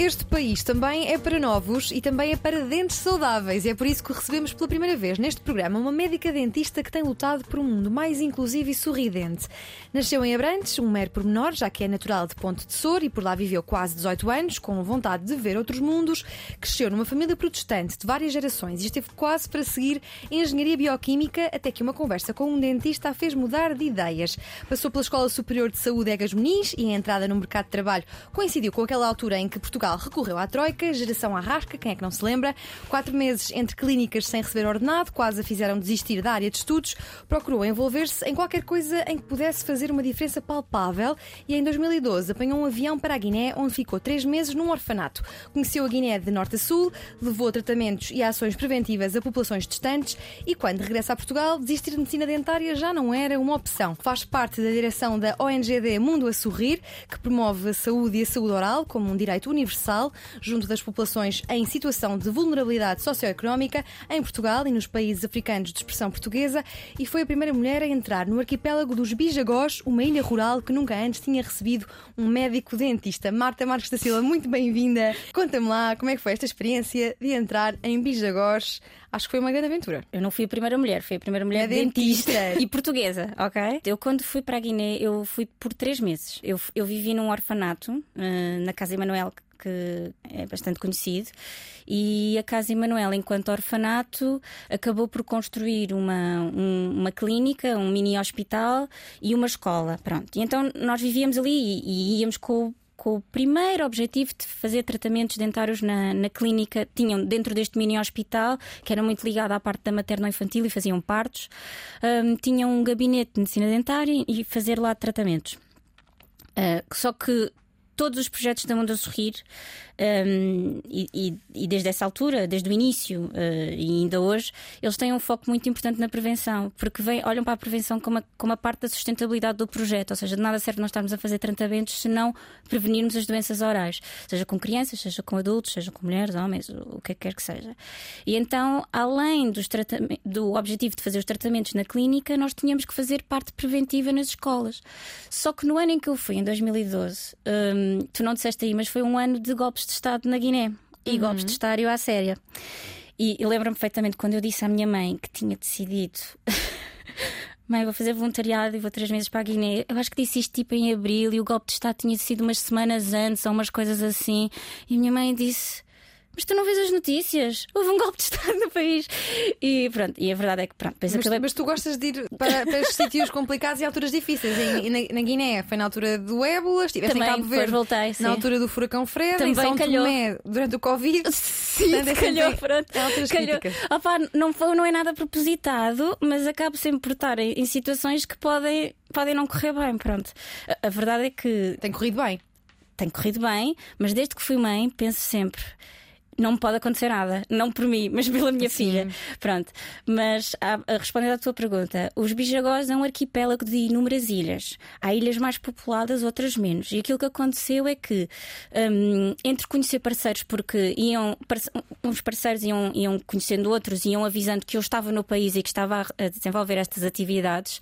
Este país também é para novos e também é para dentes saudáveis. E é por isso que recebemos pela primeira vez neste programa uma médica dentista que tem lutado por um mundo mais inclusivo e sorridente. Nasceu em Abrantes, um mero pormenor, já que é natural de Ponte de Sor e por lá viveu quase 18 anos, com vontade de ver outros mundos. Cresceu numa família protestante de várias gerações e esteve quase para seguir engenharia bioquímica, até que uma conversa com um dentista a fez mudar de ideias. Passou pela Escola Superior de Saúde Egas Muniz e a entrada no mercado de trabalho coincidiu com aquela altura em que Portugal recorreu à Troika, geração arrasca, quem é que não se lembra? Quatro meses entre clínicas sem receber ordenado, quase a fizeram desistir da área de estudos. Procurou envolver-se em qualquer coisa em que pudesse fazer uma diferença palpável e em 2012 apanhou um avião para a Guiné, onde ficou três meses num orfanato. Conheceu a Guiné de norte a sul, levou tratamentos e ações preventivas a populações distantes e quando regressa a Portugal, desistir de medicina dentária já não era uma opção. Faz parte da direção da ONGD Mundo a Sorrir, que promove a saúde e a saúde oral como um direito universal universal junto das populações em situação de vulnerabilidade socioeconómica em Portugal e nos países africanos de expressão portuguesa e foi a primeira mulher a entrar no arquipélago dos Bijagós, uma ilha rural que nunca antes tinha recebido um médico dentista. Marta Marques da Silva, muito bem-vinda. Conta-me lá como é que foi esta experiência de entrar em Bijagós. Acho que foi uma grande aventura. Eu não fui a primeira mulher, fui a primeira mulher dentista. dentista. e portuguesa, ok? Eu, quando fui para a Guiné, eu fui por três meses. Eu, eu vivi num orfanato, uh, na Casa Emanuel, que é bastante conhecido, e a Casa Emanuel, enquanto orfanato, acabou por construir uma, um, uma clínica, um mini hospital e uma escola. Pronto. E então nós vivíamos ali e, e íamos com com o primeiro objetivo de fazer tratamentos dentários na, na clínica. Tinham dentro deste mini hospital, que era muito ligado à parte da materno-infantil e faziam partos, um, tinham um gabinete de medicina dentária e fazer lá tratamentos. Uh, só que todos os projetos da Mundo a Sorrir um, e, e, desde essa altura, desde o início uh, e ainda hoje, eles têm um foco muito importante na prevenção, porque vem, olham para a prevenção como a, como a parte da sustentabilidade do projeto, ou seja, de nada serve nós estarmos a fazer tratamentos se não prevenirmos as doenças orais, seja com crianças, seja com adultos, seja com mulheres, homens, o que quer que seja. E então, além dos do objetivo de fazer os tratamentos na clínica, nós tínhamos que fazer parte preventiva nas escolas. Só que no ano em que eu fui, em 2012, um, tu não disseste aí, mas foi um ano de golpes de Estado na Guiné e uhum. golpes de Estado à séria. E, e lembro-me perfeitamente quando eu disse à minha mãe que tinha decidido. Mãe, vou fazer voluntariado e vou três meses para a Guiné. Eu acho que disse isto tipo em abril e o golpe de Estado tinha sido umas semanas antes ou umas coisas assim. E a minha mãe disse: mas tu não vês as notícias? Houve um golpe de Estado no país. E pronto, e a verdade é que pronto. Mas, acabei... mas tu gostas de ir para, para estes sítios complicados e alturas difíceis. E, na, na, Guiné foi na altura do ébola, estiveste Também, em Cabo Verde voltei, sim. na altura do furacão Fred, Também em São calhou. Tomé durante o Covid. Sim, Portanto, é calhou, pronto. calhou. Opa, não, foi, não é nada propositado, mas acabo sempre por estar em, em situações que podem, podem não correr bem. Pronto. A, a verdade é que. Tem corrido bem. Tem corrido bem, mas desde que fui mãe, penso sempre não me pode acontecer nada, não por mim, mas pela minha Sim. filha. Pronto. Mas a, a responder à tua pergunta, os Bijagós é um arquipélago de inúmeras ilhas. Há ilhas mais populadas, outras menos. E aquilo que aconteceu é que, um, entre conhecer parceiros, porque iam, uns parceiros iam, iam conhecendo outros, iam avisando que eu estava no país e que estava a desenvolver estas atividades.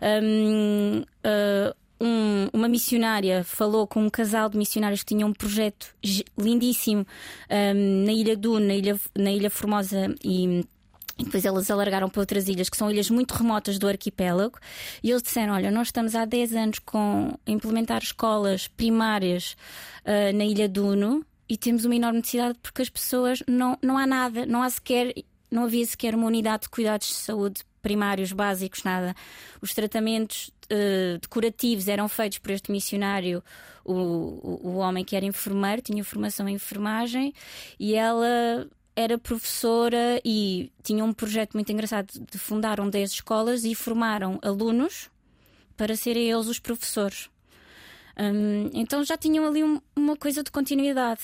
Um, uh, um, uma missionária falou com um casal de missionários que tinham um projeto lindíssimo um, na Ilha Du, na Ilha, na Ilha Formosa e e depois elas alargaram para outras ilhas, que são ilhas muito remotas do arquipélago, e eles disseram: Olha, nós estamos há 10 anos com implementar escolas primárias uh, na Ilha Duno e temos uma enorme necessidade porque as pessoas não, não há nada, não há sequer, não havia sequer uma unidade de cuidados de saúde primários, básicos, nada. Os tratamentos uh, decorativos eram feitos por este missionário, o, o, o homem que era enfermeiro, tinha formação em enfermagem, e ela era professora e tinha um projeto muito engraçado de fundaram 10 escolas e formaram alunos para serem eles os professores. Um, então já tinham ali um, uma coisa de continuidade.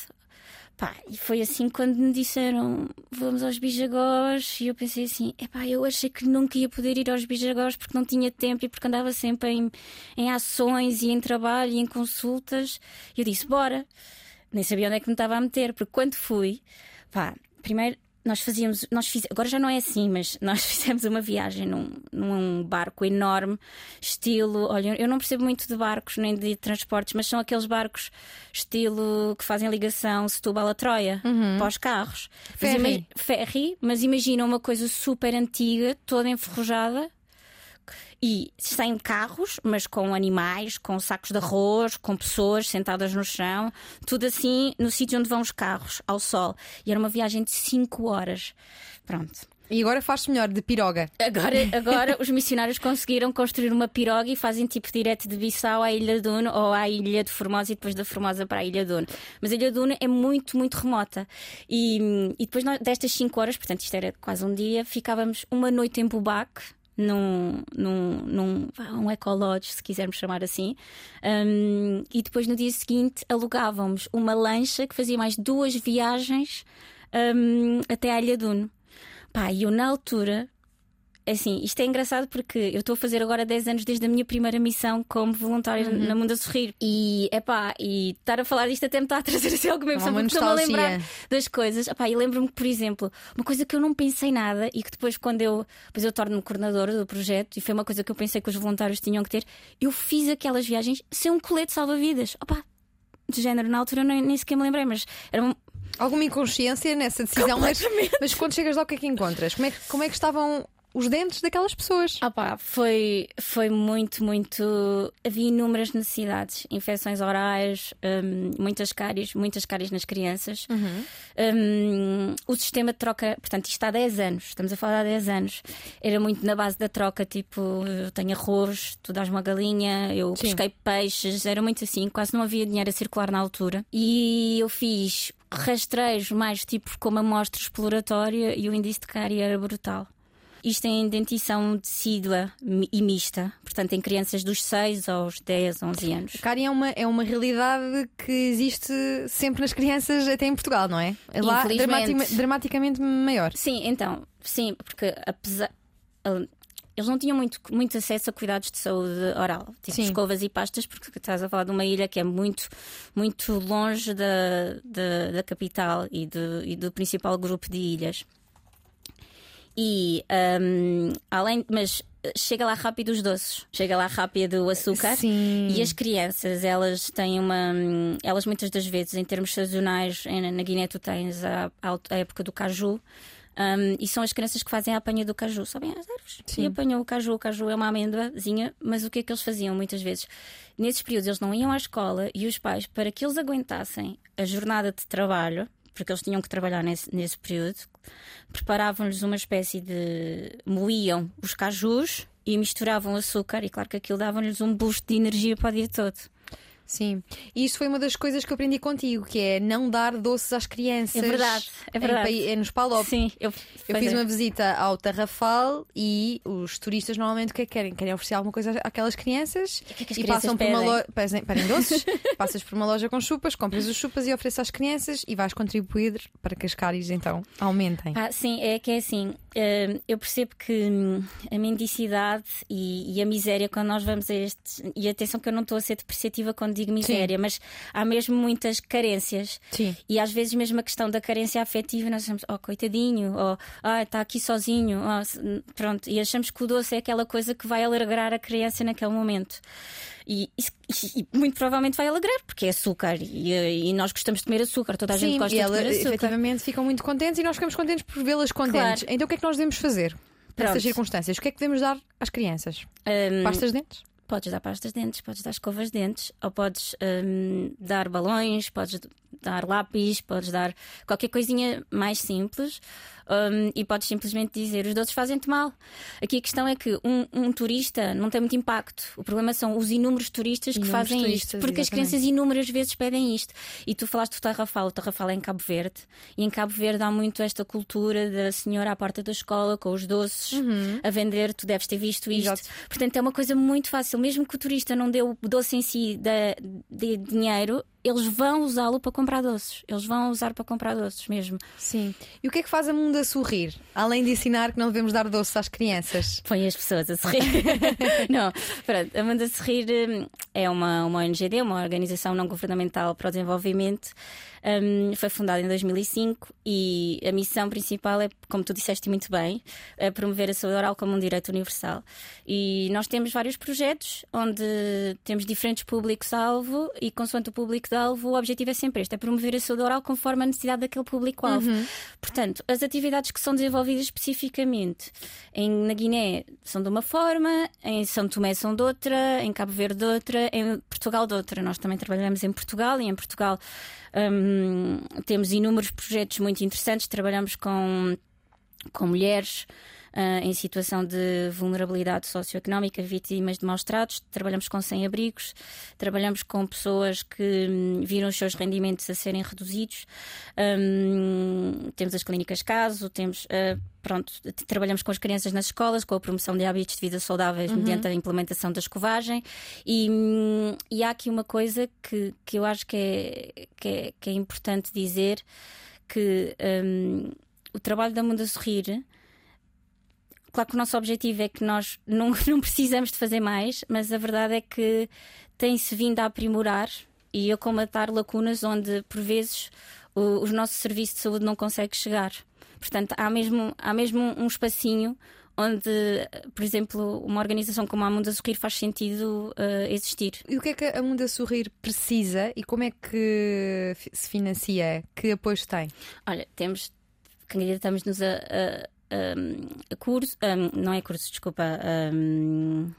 Pá, e foi assim quando me disseram vamos aos Bijagós e eu pensei assim, epá, eu achei que nunca ia poder ir aos Bijagós porque não tinha tempo e porque andava sempre em, em ações e em trabalho e em consultas. E eu disse, bora. Nem sabia onde é que me estava a meter, porque quando fui, pá, primeiro nós fazíamos, nós fiz, agora já não é assim, mas nós fizemos uma viagem num, num barco enorme, estilo. Olha, eu não percebo muito de barcos nem de transportes, mas são aqueles barcos estilo que fazem ligação Setúbal a Troia uhum. para os carros. Ferry. Mas, ferry, mas imagina uma coisa super antiga, toda enferrujada, e sem carros, mas com animais, com sacos de arroz, com pessoas sentadas no chão, tudo assim no sítio onde vão os carros, ao sol. E era uma viagem de 5 horas. Pronto. E agora faz-se melhor de piroga. Agora, agora os missionários conseguiram construir uma piroga e fazem tipo direto de Bissau à Ilha de Uno ou à Ilha de Formosa e depois da Formosa para a Ilha de Uno. Mas a Ilha de Uno é muito, muito remota. E, e depois destas 5 horas, portanto isto era quase um dia, ficávamos uma noite em Bubaque num, num, num um ecolodge, se quisermos chamar assim. Um, e depois no dia seguinte alugávamos uma lancha que fazia mais duas viagens um, até a Ilha Duno. Pá, e eu na altura assim, isto é engraçado porque eu estou a fazer agora 10 anos desde a minha primeira missão como voluntária uhum. na Mundo a Sorrir. E é pá, e estar a falar disto até me está a trazer assim alguma emoção, porque estou-me a lembrar das coisas. Epá, e lembro-me que, por exemplo, uma coisa que eu não pensei nada e que depois, quando eu, depois eu torno-me coordenadora do projeto, e foi uma coisa que eu pensei que os voluntários tinham que ter, eu fiz aquelas viagens sem um colete salva-vidas. Opá, de género, na altura nem, nem sequer me lembrei, mas era um, Alguma inconsciência nessa decisão, mas, mas quando chegas lá, o que é que encontras? Como é, como é que estavam os dentes daquelas pessoas. Ah pá, foi, foi muito, muito. Havia inúmeras necessidades: infecções orais, um, muitas cáries, muitas cáries nas crianças. Uhum. Um, o sistema de troca, portanto, isto há 10 anos, estamos a falar há 10 anos, era muito na base da troca: tipo, eu tenho arroz, tu dás uma galinha, eu Sim. pesquei peixes, era muito assim, quase não havia dinheiro a circular na altura. E eu fiz rastreios mais tipo como amostra exploratória e o índice de cárie era brutal. Isto em dentição decídua e mista, portanto, em crianças dos 6 aos 10, 11 anos. Cárie é uma, é uma realidade que existe sempre nas crianças, até em Portugal, não é? lá dramaticamente, dramaticamente maior. Sim, então, sim, porque apesar eles não tinham muito, muito acesso a cuidados de saúde oral, tipo Sim. escovas e pastas, porque estás a falar de uma ilha que é muito, muito longe da, da, da capital e, de, e do principal grupo de ilhas. E um, além, mas chega lá rápido os doces, chega lá rápido o açúcar Sim. e as crianças elas têm uma, elas muitas das vezes em termos sazonais na Guiné tu tens a, a época do caju um, e são as crianças que fazem a apanha do caju, sabem as árvores Sim. e apanham o caju. O caju é uma amêndoazinha, mas o que é que eles faziam muitas vezes? Nesses períodos eles não iam à escola e os pais, para que eles aguentassem a jornada de trabalho, porque eles tinham que trabalhar nesse, nesse período, preparavam-lhes uma espécie de. moíam os cajus e misturavam açúcar, e claro que aquilo dava-lhes um boost de energia para o dia todo. Sim, e isso foi uma das coisas que eu aprendi contigo, que é não dar doces às crianças. É verdade, é verdade. Em, é nos Palop. Sim, eu, eu fiz uma visita ao Tarrafal e os turistas normalmente o que é que querem? Querem oferecer alguma coisa àquelas crianças que é que e passam pedem? por uma loja. Pedem doces, passas por uma loja com chupas, compras os chupas e ofereces às crianças e vais contribuir para que as cáries então aumentem. Ah, sim, é que é assim. Eu percebo que hum, a mendicidade e, e a miséria, quando nós vamos a estes. E atenção que eu não estou a ser depreciativa quando digo miséria, Sim. mas há mesmo muitas carências. Sim. E às vezes mesmo a questão da carência afetiva, nós achamos, oh, coitadinho, ou ah, está aqui sozinho, oh, pronto. E achamos que o doce é aquela coisa que vai alegrar a criança naquele momento. E, e, e, muito provavelmente vai alegrar, porque é açúcar e, e, nós gostamos de comer açúcar, toda a Sim, gente gosta de comer açúcar. Efetivamente ficam muito contentes e nós ficamos contentes por vê-las contentes. Claro. Então o que é que nós devemos fazer nessas circunstâncias? O que é que devemos dar às crianças? Um, Pastas de dentes? Podes dar pastas de dentes, podes dar escovas de dentes, ou podes um, dar balões, podes dar lápis, podes dar qualquer coisinha mais simples um, e podes simplesmente dizer os doces fazem-te mal. Aqui a questão é que um, um, turista não tem muito impacto. O problema são os inúmeros turistas inúmeros que fazem turistas, isto, porque exatamente. as crianças inúmeras vezes pedem isto. E tu falaste do Tarrafal, o Tarrafal é em Cabo Verde, e em Cabo Verde há muito esta cultura da senhora à porta da escola com os doces uhum. a vender, tu deves ter visto isto. Exato. Portanto, é uma coisa muito fácil, mesmo que o turista não dê o doce em si de, de dinheiro, eles vão usá-lo para comprar doces. Eles vão usar para comprar doces mesmo. Sim. E o que é que faz a Mundo a sorrir? Além de ensinar que não devemos dar doces às crianças. Põe as pessoas a sorrir. não, pronto. A Mundo a sorrir hum, é uma, uma ONGD, uma organização não governamental para o desenvolvimento. Um, foi fundada em 2005 e a missão principal é, como tu disseste muito bem, é promover a saúde oral como um direito universal. E nós temos vários projetos onde temos diferentes públicos-alvo e, consoante o público-alvo, o objetivo é sempre este: é promover a saúde oral conforme a necessidade daquele público-alvo. Uhum. Portanto, as atividades que são desenvolvidas especificamente em, na Guiné são de uma forma, em São Tomé são de outra, em Cabo Verde de outra, em Portugal de outra. Nós também trabalhamos em Portugal e em Portugal um, temos inúmeros projetos muito interessantes, trabalhamos com, com mulheres. Uh, em situação de vulnerabilidade socioeconómica, vítimas de maus tratos, trabalhamos com sem-abrigos, trabalhamos com pessoas que um, viram os seus rendimentos a serem reduzidos, um, temos as clínicas caso, temos. Uh, pronto, trabalhamos com as crianças nas escolas, com a promoção de hábitos de vida saudáveis uhum. mediante a implementação da escovagem. E, hum, e há aqui uma coisa que, que eu acho que é, que é, que é importante dizer: que um, o trabalho da Mundo a Sorrir Claro que o nosso objetivo é que nós não, não precisamos de fazer mais, mas a verdade é que tem-se vindo a aprimorar e a comatar lacunas onde, por vezes, o, o nosso serviço de saúde não consegue chegar. Portanto, há mesmo, há mesmo um espacinho onde, por exemplo, uma organização como a Mundo a Sorrir faz sentido uh, existir. E o que é que a Mundo a Sorrir precisa e como é que se financia? Que apoios tem? Olha, temos, candidatamos-nos a, a um, curso, um, não é curso, desculpa. Um,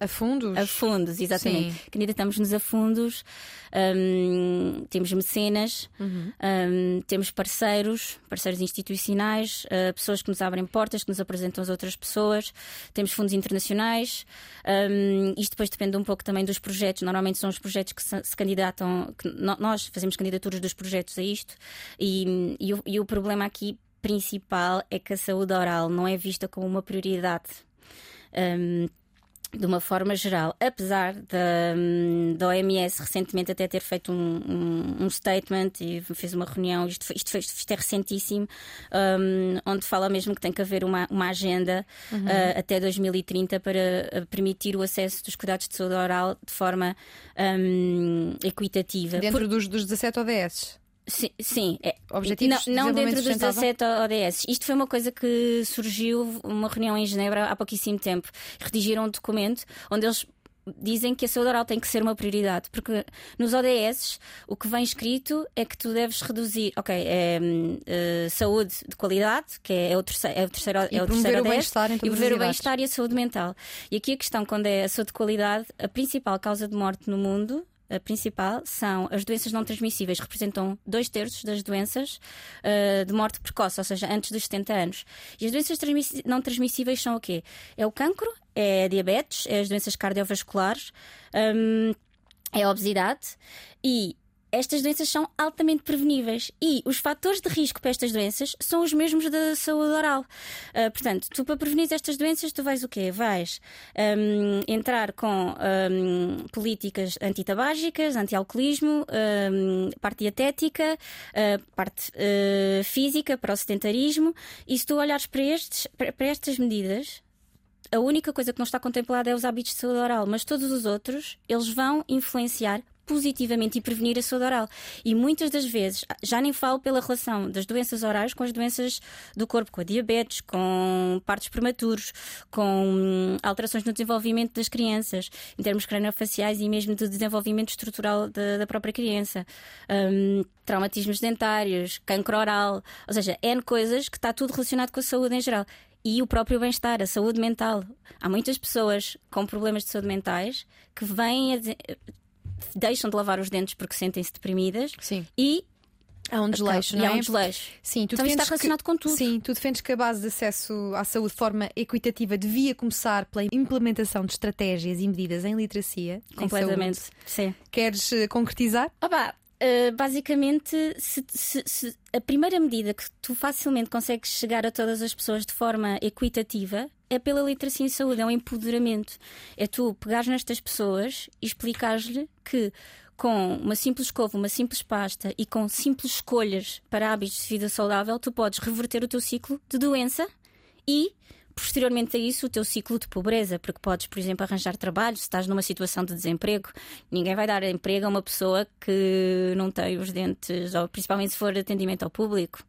a fundos? A fundos, exatamente. Sim. Candidatamos-nos a fundos, um, temos mecenas, uhum. um, temos parceiros, parceiros institucionais, uh, pessoas que nos abrem portas, que nos apresentam as outras pessoas, temos fundos internacionais. Um, isto depois depende um pouco também dos projetos. Normalmente são os projetos que se, se candidatam, que no, nós fazemos candidaturas dos projetos a isto, e, e, o, e o problema aqui principal é que a saúde oral não é vista como uma prioridade. Um, de uma forma geral, apesar da, da OMS recentemente até ter feito um, um, um statement e fez uma reunião, isto, isto, isto é recentíssimo, um, onde fala mesmo que tem que haver uma, uma agenda uhum. uh, até 2030 para uh, permitir o acesso dos cuidados de saúde oral de forma equitativa. Dentro Por... dos, dos 17 ODS? Sim, sim é. Objetivos não, não dentro dos 17 ODS. Isto foi uma coisa que surgiu, uma reunião em Genebra há pouquíssimo tempo. Redigiram um documento onde eles dizem que a saúde oral tem que ser uma prioridade, porque nos ODS o que vem escrito é que tu deves reduzir, ok, é, uh, saúde de qualidade, que é, o terceiro, é o terceiro, e é o terceiro ODS, e promover o bem-estar e a saúde mental. E aqui a questão, quando é a saúde de qualidade, a principal causa de morte no mundo principal são as doenças não transmissíveis, representam dois terços das doenças uh, de morte precoce, ou seja, antes dos 70 anos. E as doenças não transmissíveis são o quê? É o cancro, é a diabetes, é as doenças cardiovasculares, um, é a obesidade e estas doenças são altamente preveníveis e os fatores de risco para estas doenças são os mesmos da saúde oral. Uh, portanto, tu para prevenir estas doenças, tu vais o quê? Vais um, entrar com um, políticas antitabágicas, anti-alcoolismo, um, parte dietética, uh, parte uh, física para o sedentarismo. E se tu olhares para, estes, para, estas medidas, a única coisa que não está contemplada é os hábitos de saúde oral, mas todos os outros, eles vão influenciar positivamente e prevenir a saúde oral. E muitas das vezes, já nem falo pela relação das doenças orais com as doenças do corpo, com a diabetes, com partos prematuros, com hum, alterações no desenvolvimento das crianças, em termos craniofaciais e mesmo de desenvolvimento estrutural da, da própria criança. Um, traumatismos dentários, cancro oral, ou seja, N coisas que está tudo relacionado com a saúde em geral e o próprio bem-estar, a saúde mental. Há muitas pessoas com problemas de saúde mentais que vêm a deixam de lavar os dentes porque sentem-se deprimidas Sim. e Há um desleixo, não é? Há um desleixo. Sim, tu então está relacionado que, com tudo. Sim, tu defendes que a base de acesso à saúde de forma equitativa devia começar pela implementação de estratégias e medidas em literacia. Completamente, em sim. Queres uh, concretizar? Opa, uh, basicamente, se, se, se a primeira medida que tu facilmente consegues chegar a todas as pessoas de forma equitativa é pela literacia em saúde, é um empoderamento. É tu pegares nestas pessoas e explicares-lhe que com uma simples escova, uma simples pasta e com simples escolhas para hábitos de vida saudável, tu podes reverter o teu ciclo de doença e posteriormente a isso o teu ciclo de pobreza, porque podes, por exemplo, arranjar trabalho se estás numa situação de desemprego. Ninguém vai dar emprego a uma pessoa que não tem os dentes, ou principalmente se for atendimento ao público.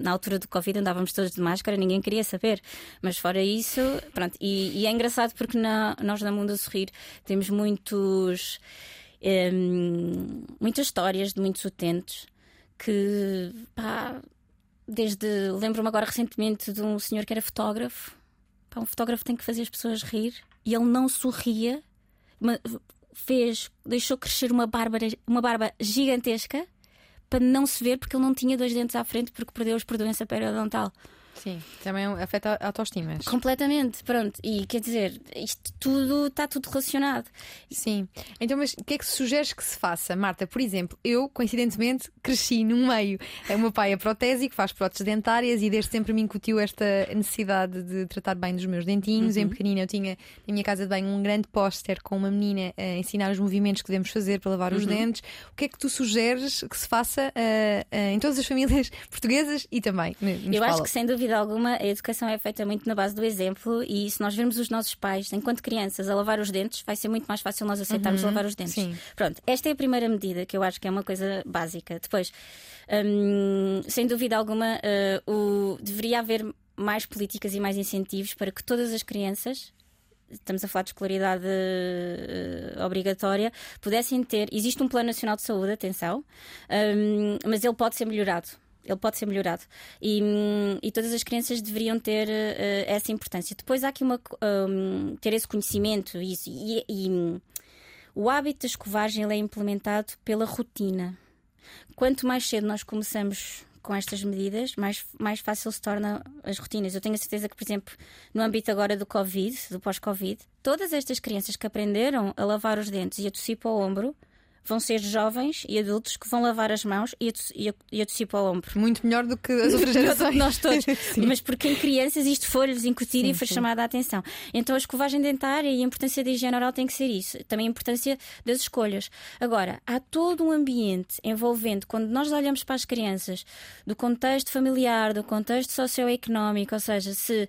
Na altura do Covid andávamos todos de máscara, ninguém queria saber. Mas fora isso, pronto. E, e é engraçado porque na, nós na Mundo a Sorrir temos muitos. Hum, muitas histórias de muitos utentes que pá, desde. Lembro-me agora recentemente de um senhor que era fotógrafo. Pá, um fotógrafo tem que fazer as pessoas rir e ele não sorria, fez, deixou crescer uma barba, uma barba gigantesca para não se ver porque ele não tinha dois dentes à frente porque perdeu-os por doença periodontal. Sim, também afeta a autoestima. Completamente, pronto. E quer dizer, isto tudo está tudo relacionado. Sim. Então, mas o que é que sugeres que se faça, Marta? Por exemplo, eu, coincidentemente, cresci num meio. O meu pai é protésico, faz próteses dentárias e desde sempre me incutiu esta necessidade de tratar bem dos meus dentinhos. Uhum. Em pequenina, eu tinha na minha casa de banho um grande póster com uma menina a ensinar os movimentos que devemos fazer para lavar uhum. os dentes. O que é que tu sugeres que se faça uh, uh, em todas as famílias portuguesas e também? Eu acho que sem dúvida dúvida alguma, a educação é feita muito na base do exemplo e se nós vermos os nossos pais, enquanto crianças, a lavar os dentes, vai ser muito mais fácil nós aceitarmos uhum, lavar os dentes. Sim. Pronto, esta é a primeira medida que eu acho que é uma coisa básica. Depois, hum, sem dúvida alguma, uh, o, deveria haver mais políticas e mais incentivos para que todas as crianças estamos a falar de escolaridade uh, obrigatória, pudessem ter. Existe um Plano Nacional de Saúde, atenção, um, mas ele pode ser melhorado ele pode ser melhorado. E, e todas as crianças deveriam ter uh, essa importância. Depois há aqui uma. Um, ter esse conhecimento isso, e, e o hábito da escovagem é implementado pela rotina. Quanto mais cedo nós começamos com estas medidas, mais, mais fácil se torna as rotinas. Eu tenho a certeza que, por exemplo, no âmbito agora do Covid, do pós-Covid, todas estas crianças que aprenderam a lavar os dentes e a tossir para o ombro vão ser jovens e adultos que vão lavar as mãos e a, e e tossir para o ombro. Muito melhor do que as outras gerações. Nós todos. Mas porque em crianças isto foi-lhes incutido sim, e foi sim. chamada a atenção. Então a escovagem dentária e a importância da higiene oral tem que ser isso. Também a importância das escolhas. Agora, há todo um ambiente envolvendo, quando nós olhamos para as crianças, do contexto familiar, do contexto socioeconómico, ou seja, se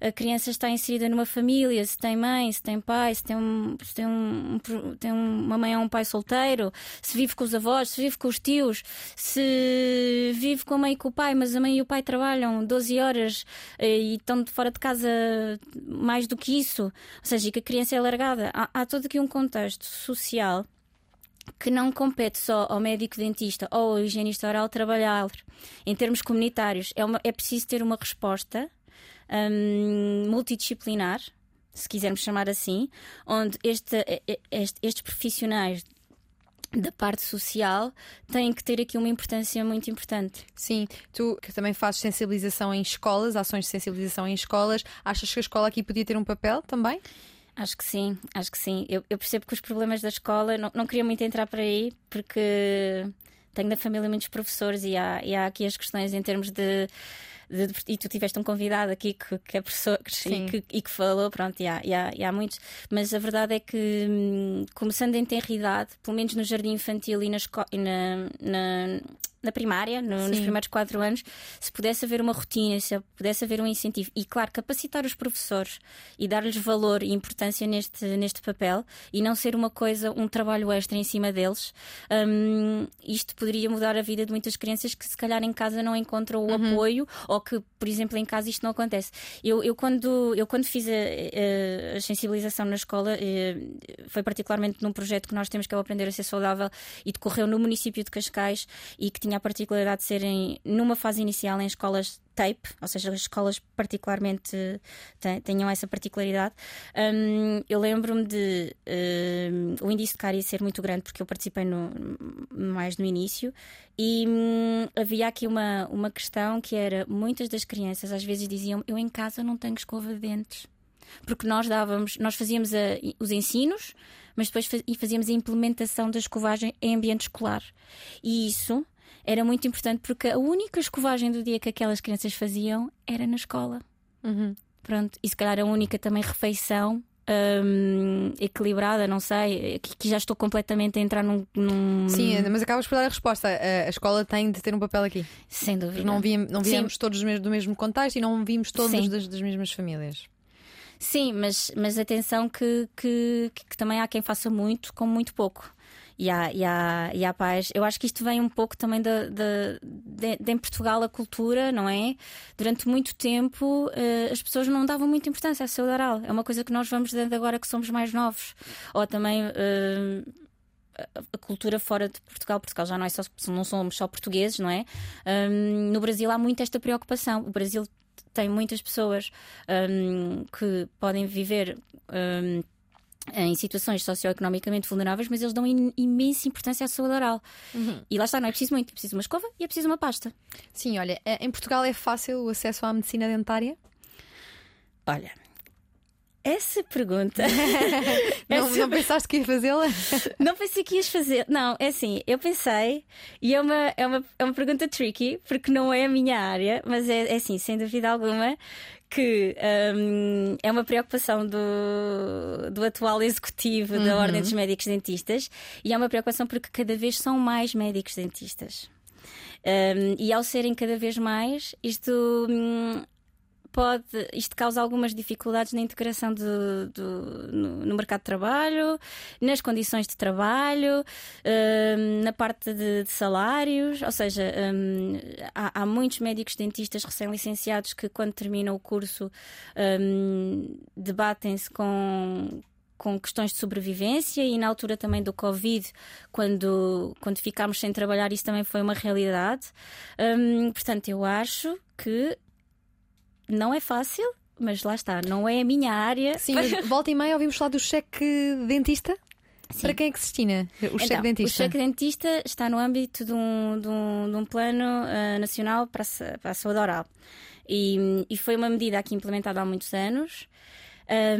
a criança está inserida numa família, se tem mãe, se tem pai, se tem, um, se tem, um, tem uma mãe ou um pai solteiro, se vive com os avós, se vive com os tios, se vive com a mãe e com o pai, mas a mãe e o pai trabalham 12 horas eh, e estão fora de casa mais do que isso, ou seja, que a criança é largada. Há, há todo aqui um contexto social que não compete só ao médico dentista ou ao higienista oral trabalhar em termos comunitários. É, uma, é preciso ter uma resposta um, multidisciplinar, se quisermos chamar assim, onde este, este, estes profissionais da parte social têm que ter aqui uma importância muito importante. Sim, tu que também fazes sensibilização em escolas, ações de sensibilização em escolas, achas que a escola aqui podia ter um papel também? Acho que sim, acho que sim. Eu, eu percebo que os problemas da escola, não, não queria muito entrar por aí, porque tenho na família muitos professores e há, e há aqui as questões em termos de de, e tu tiveste um convidado aqui que, que é professor e que, e que, falou, pronto, e há, e, há, e há muitos, mas a verdade é que hum, começando em tenra idade, pelo menos no jardim infantil e na, na, na na primária, no, nos primeiros quatro anos, se pudesse haver uma rotina, se pudesse haver um incentivo e, claro, capacitar os professores e dar-lhes valor e importância neste, neste papel e não ser uma coisa, um trabalho extra em cima deles, um, isto poderia mudar a vida de muitas crianças que, se calhar, em casa não encontram o uhum. apoio ou que, por exemplo, em casa isto não acontece. Eu, eu, quando, eu quando fiz a, a, sensibilização na escola, eh, foi particularmente num projeto que nós temos que é o Aprender a Ser Saudável e decorreu no município de Cascais e que tinha tinha a particularidade de serem, numa fase inicial, em escolas tape, ou seja, as escolas particularmente tenham essa particularidade. Um, eu lembro-me de um, o índice de cárie ser muito grande porque eu participei no, mais no início e um, havia aqui uma, uma questão que era muitas das crianças às vezes diziam eu em casa não tenho escova de dentes porque nós dávamos, nós fazíamos a, os ensinos, mas depois fazíamos a implementação da escovagem em ambiente escolar. E isso era muito importante porque a única escovagem do dia que aquelas crianças faziam era na escola. Uhum. Pronto, e se calhar a única também refeição hum, equilibrada, não sei, que, já estou completamente a entrar num, num, Sim, mas acabas por dar a resposta. A, a, escola tem de ter um papel aqui. Sem dúvida. Não, viemos, não viemos todos do mesmo, do mesmo contexto e não vimos todos das, das mesmas famílias. Sim, mas, mas atenção que, que, que, também há quem faça muito com muito pouco. E há, e, e pais. Eu acho que isto vem um pouco também de, de, de, de em Portugal a cultura, não é? Durante muito tempo uh, as pessoas não davam muita importância à saúde oral. É uma coisa que nós vamos dando agora que somos mais novos. Ou também. Uh, a cultura fora de Portugal, Portugal já não é só não somos só portugueses, não é? Um, no Brasil há muito esta preocupação. O Brasil tem muitas pessoas um, que podem viver um, em situações socioeconomicamente vulneráveis, mas eles dão imensa importância à saúde oral. Uhum. E lá está, não é preciso muito, é preciso uma escova e é preciso uma pasta. Sim, olha, eh, em Portugal é fácil o acesso à medicina dentária? Olha, essa pergunta. não, Essa... não, pensaste que ia fazê-la? não pensei que ias fazer. Não, é assim, eu pensei, e é uma, é uma, é uma pergunta tricky, porque não é a minha área, mas é, é assim, sem dúvida alguma, que um, é uma preocupação do, do atual executivo uhum. da Ordem dos Médicos Dentistas, e é uma preocupação porque cada vez são mais médicos dentistas. Um, e ao serem cada vez mais, isto hum, pode, isto causa algumas dificuldades na integração de, no, no, mercado de trabalho, nas condições de trabalho, um, na parte de, de, salários, ou seja, um, há, há, muitos médicos dentistas recém-licenciados que, quando terminam o curso, um, debatem-se com com questões de sobrevivência e na altura também do Covid, quando, quando ficámos sem trabalhar, isso também foi uma realidade. Hum, portanto, eu acho que não é fácil, mas lá está, não é a minha área. Sim, volta e meia ouvimos falar do cheque dentista. Sim. Para quem é que se destina o então, cheque dentista? O cheque dentista está no âmbito de um, de um, de um plano uh, nacional para a, para a, saúde oral. E, e, foi uma medida aqui implementada há muitos anos.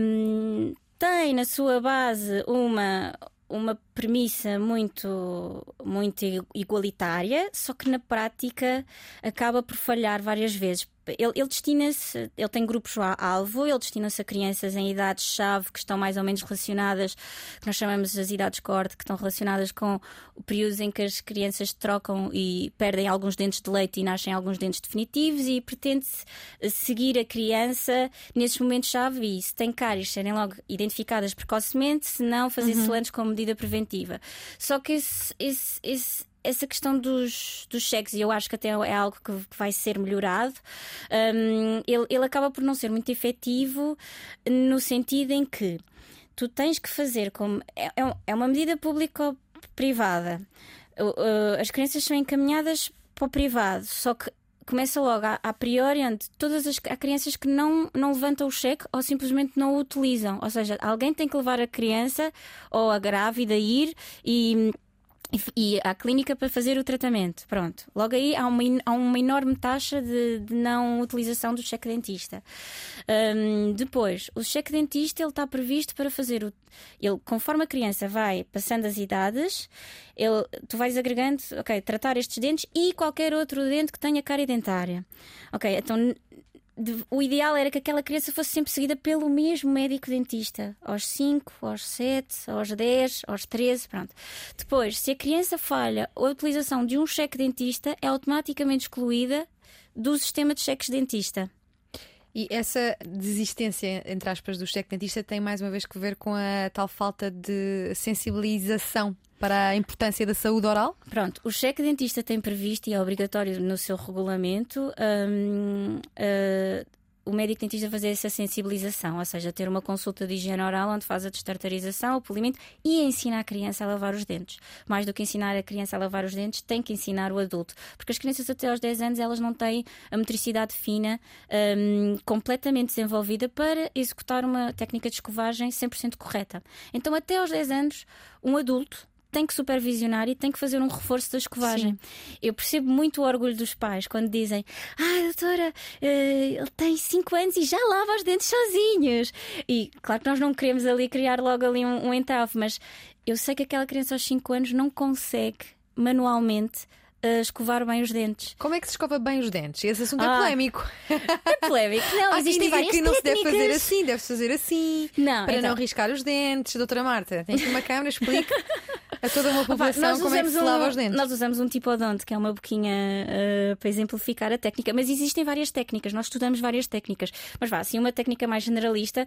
Um, tem na sua base uma, uma premissa muito, muito igualitária, só que na prática acaba por falhar várias vezes ele, ele destina-se, ele tem grupos-alvo, ele destina-se a crianças em idades-chave que estão mais ou menos relacionadas, que nós chamamos as idades-corte, que estão relacionadas com o período em que as crianças trocam e perdem alguns dentes de leite e nascem alguns dentes definitivos e pretende-se seguir a criança nesses momentos-chave e se tem cáries serem logo identificadas precocemente, se não fazer uhum. antes como medida preventiva. Só que esse, esse, esse essa questão dos, dos cheques, e eu acho que até é algo que, vai ser melhorado, um, ele, ele acaba por não ser muito efetivo no sentido em que tu tens que fazer como. É, é, é uma medida público-privada. As crianças são encaminhadas para o privado, só que começa logo a, a priori onde todas as há crianças que não, não levantam o cheque ou simplesmente não o utilizam. Ou seja, alguém tem que levar a criança ou a grávida a ir e e à clínica para fazer o tratamento. Pronto. Logo aí há uma, há uma enorme taxa de, de não utilização do cheque dentista. Um, depois, o cheque dentista ele está previsto para fazer o. Ele, conforme a criança vai passando as idades, ele, tu vais agregando, ok, tratar estes dentes e qualquer outro dente que tenha cárie dentária. Ok, então o ideal era que aquela criança fosse sempre seguida pelo mesmo médico dentista, aos 5, aos 7, aos 10, aos 13, pronto. Depois, se a criança falha a utilização de um cheque dentista, é automaticamente excluída do sistema de cheques dentista. E essa desistência, entre aspas, do cheque dentista tem mais uma vez que ver com a tal falta de sensibilização para a importância da saúde oral? Pronto, o cheque dentista tem previsto e é obrigatório no seu regulamento. Um, uh, ah, o médico dentista fazer essa sensibilização, ou seja, ter uma consulta de higiene oral onde faz a destartarização, o polimento e ensina a criança a lavar os dentes. Mais do que ensinar a criança a lavar os dentes, tem que ensinar o adulto. Porque as crianças até aos 10 anos elas não têm a motricidade fina um, completamente desenvolvida para executar uma técnica de escovagem 100% correta. Então, até aos 10 anos, um adulto tem que supervisionar e tem que fazer um reforço da escovagem. Sim. Eu percebo muito o orgulho dos pais quando dizem: Ah, doutora, uh, ele tem 5 anos e já lava os dentes sozinhos. E claro que nós não queremos ali criar logo ali um, um entrave, mas eu sei que aquela criança aos 5 anos não consegue manualmente uh, escovar bem os dentes. Como é que se escova bem os dentes? Esse assunto é ah, é polémico. É polémico. Não, Há existem várias que não se deve fazer assim, deve-se fazer assim. Não, para então... não riscar os dentes. Doutora Marta, tem aqui uma câmera, explica a toda uma população como é que se um, lava os dentes. Nós usamos um tipo odonte, que é uma boquinha uh, para exemplificar a técnica, mas existem várias técnicas, nós estudamos várias técnicas. Mas vá, assim, uma técnica mais generalista.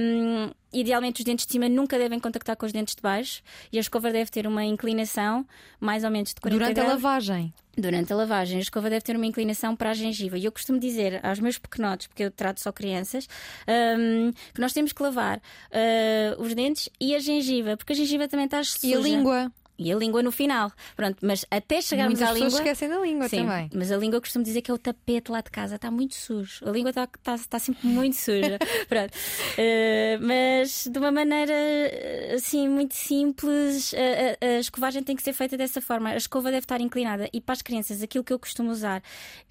Um, idealmente os dentes de cima nunca devem contactar com os dentes de baixo e a escova deve ter uma inclinação mais ou menos de 40 Durante graus. a lavagem? Durante a lavagem, a escova deve ter uma inclinação para a gengiva. E eu costumo dizer aos meus pequenotes, porque eu trato só crianças, um, que nós temos que lavar uh, os dentes e a gengiva, porque a gengiva também está suja. E a língua e a língua no final. Pronto, mas até chegarmos Muitas à língua. esquecem da língua sim, também. Mas a língua eu costumo dizer que é o tapete lá de casa, está muito sujo. A língua está, está, está sempre muito suja. Pronto. Uh, mas de uma maneira assim muito simples, a, a, a escovagem tem que ser feita dessa forma. A escova deve estar inclinada. E para as crianças, aquilo que eu costumo usar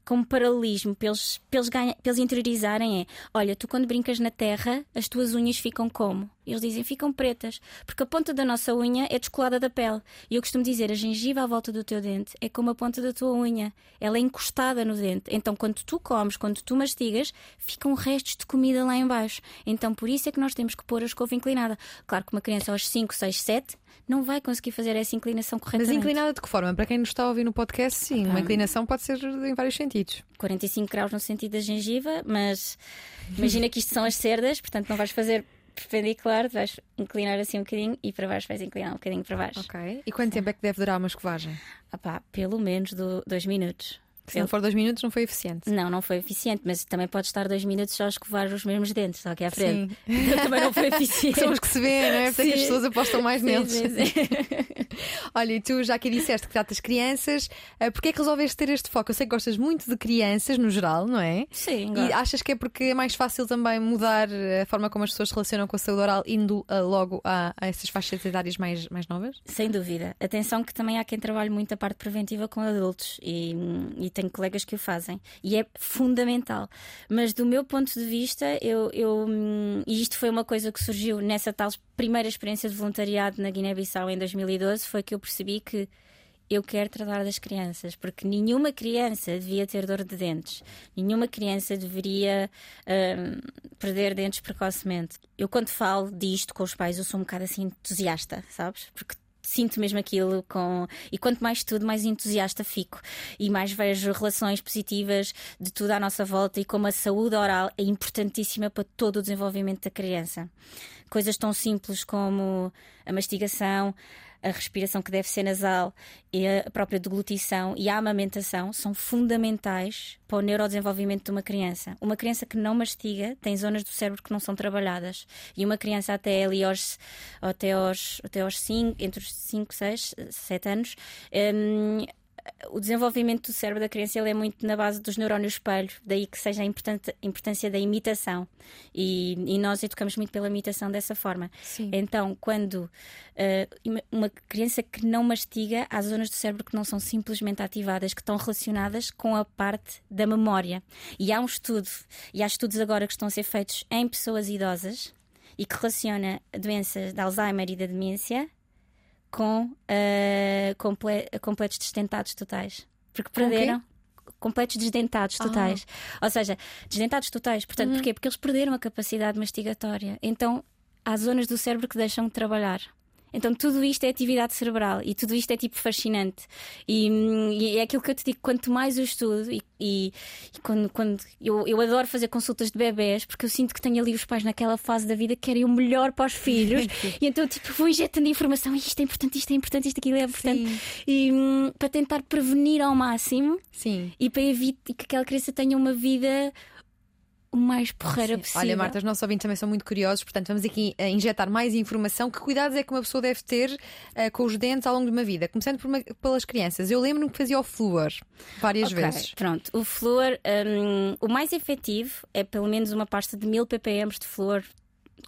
como paralelismo para eles, para eles, ganha, para eles interiorizarem é: olha, tu quando brincas na terra, as tuas unhas ficam como? Eles dizem ficam pretas, porque a ponta da nossa unha é descolada da pele. E eu costumo dizer: a gengiva à volta do teu dente é como a ponta da tua unha, ela é encostada no dente. Então, quando tu comes, quando tu mastigas, ficam restos de comida lá embaixo. Então, por isso é que nós temos que pôr a escova inclinada. Claro que uma criança aos 5, 6, 7 não vai conseguir fazer essa inclinação corretamente. Mas inclinada de que forma? Para quem nos está a ouvir no podcast, sim, uma inclinação pode ser em vários sentidos. 45 graus no sentido da gengiva, mas imagina que isto são as cerdas, portanto não vais fazer perpendicular, vais inclinar assim um bocadinho e para baixo vais inclinar um bocadinho para baixo. Ok. E quanto tempo é que deve durar uma escovagem? Ah pá, pelo menos do, dois minutos. Se não for dois minutos, não foi eficiente. Não, não foi eficiente, mas também pode estar dois minutos só a escovar os mesmos dentes, só aqui à frente. Sim. também não foi eficiente. São os que se vê, não é? Porque é que as pessoas apostam mais sim, neles. Sim, sim. Olha, e tu já que disseste que tratas crianças, eh, porquê é que resolveste ter este foco? Eu sei que gostas muito de crianças no geral, não é? Sim. E achas que é porque é mais fácil também mudar a forma como as pessoas se relacionam com a saúde oral indo uh, logo a, a, essas faixas etárias mais, mais novas? Sem dúvida. Atenção que também há quem trabalhe muito a parte preventiva com adultos e, e tenho colegas que o fazem e é fundamental. Mas do meu ponto de vista, eu, eu e isto foi uma coisa que surgiu nessa tal primeira experiência de voluntariado na Guiné-Bissau em 2012, foi que eu percebi que eu quero tratar das crianças, porque nenhuma criança devia ter dor de dentes, nenhuma criança deveria hum, perder dentes precocemente. Eu, quando falo disto com os pais, eu sou um bocado assim entusiasta, sabes? Porque sinto mesmo aquilo com e quanto mais estudo, mais entusiasta fico e mais vejo relações positivas de tudo à nossa volta e como a saúde oral é importantíssima para todo o desenvolvimento da criança. Coisas tão simples como a mastigação, a respiração que deve ser nasal e a própria deglutição e a amamentação são fundamentais para o neurodesenvolvimento de uma criança. Uma criança que não mastiga tem zonas do cérebro que não são trabalhadas. E uma criança até ali aos, até aos, até aos 5, entre os 5, 6, 7 anos, um, o desenvolvimento do cérebro da criança ele é muito na base dos neurónios espelho, daí que seja a importância da imitação. E, e, nós educamos muito pela imitação dessa forma. Sim. Então, quando uh, uma criança que não mastiga, há zonas do cérebro que não são simplesmente ativadas, que estão relacionadas com a parte da memória. E há um estudo, e há estudos agora que estão a ser feitos em pessoas idosas e que relaciona doenças de Alzheimer e da demência com uh, comple completos desdentados totais. Porque perderam. Okay. Completos desdentados ah. totais. Ah. Ou seja, desdentados totais. Portanto, uhum. porquê? Porque eles perderam a capacidade mastigatória. Então, há zonas do cérebro que deixam de trabalhar. Então tudo isto é atividade cerebral e tudo isto é tipo fascinante. E, e é aquilo que eu te digo: quanto mais eu estudo, e, e, e quando, quando eu, eu adoro fazer consultas de bebés, porque eu sinto que tenho ali os pais naquela fase da vida que querem o melhor para os filhos, e então tipo vou injetando informação: isto é importante, isto é importante, isto aquilo é importante, Sim. e hum, para tentar prevenir ao máximo Sim. e para evitar que aquela criança tenha uma vida o mais porreira Sim. possível. Olha, Marta, os nossos ouvintes também são muito curiosos, portanto, vamos aqui a injetar mais informação. Que cuidados é que uma pessoa deve ter uh, com os dentes ao longo de uma vida? Começando uma, pelas crianças. Eu lembro-me que fazia o flúor várias okay, vezes. Pronto, o flúor, um, o mais efetivo é pelo menos uma pasta de 1000 ppm de flúor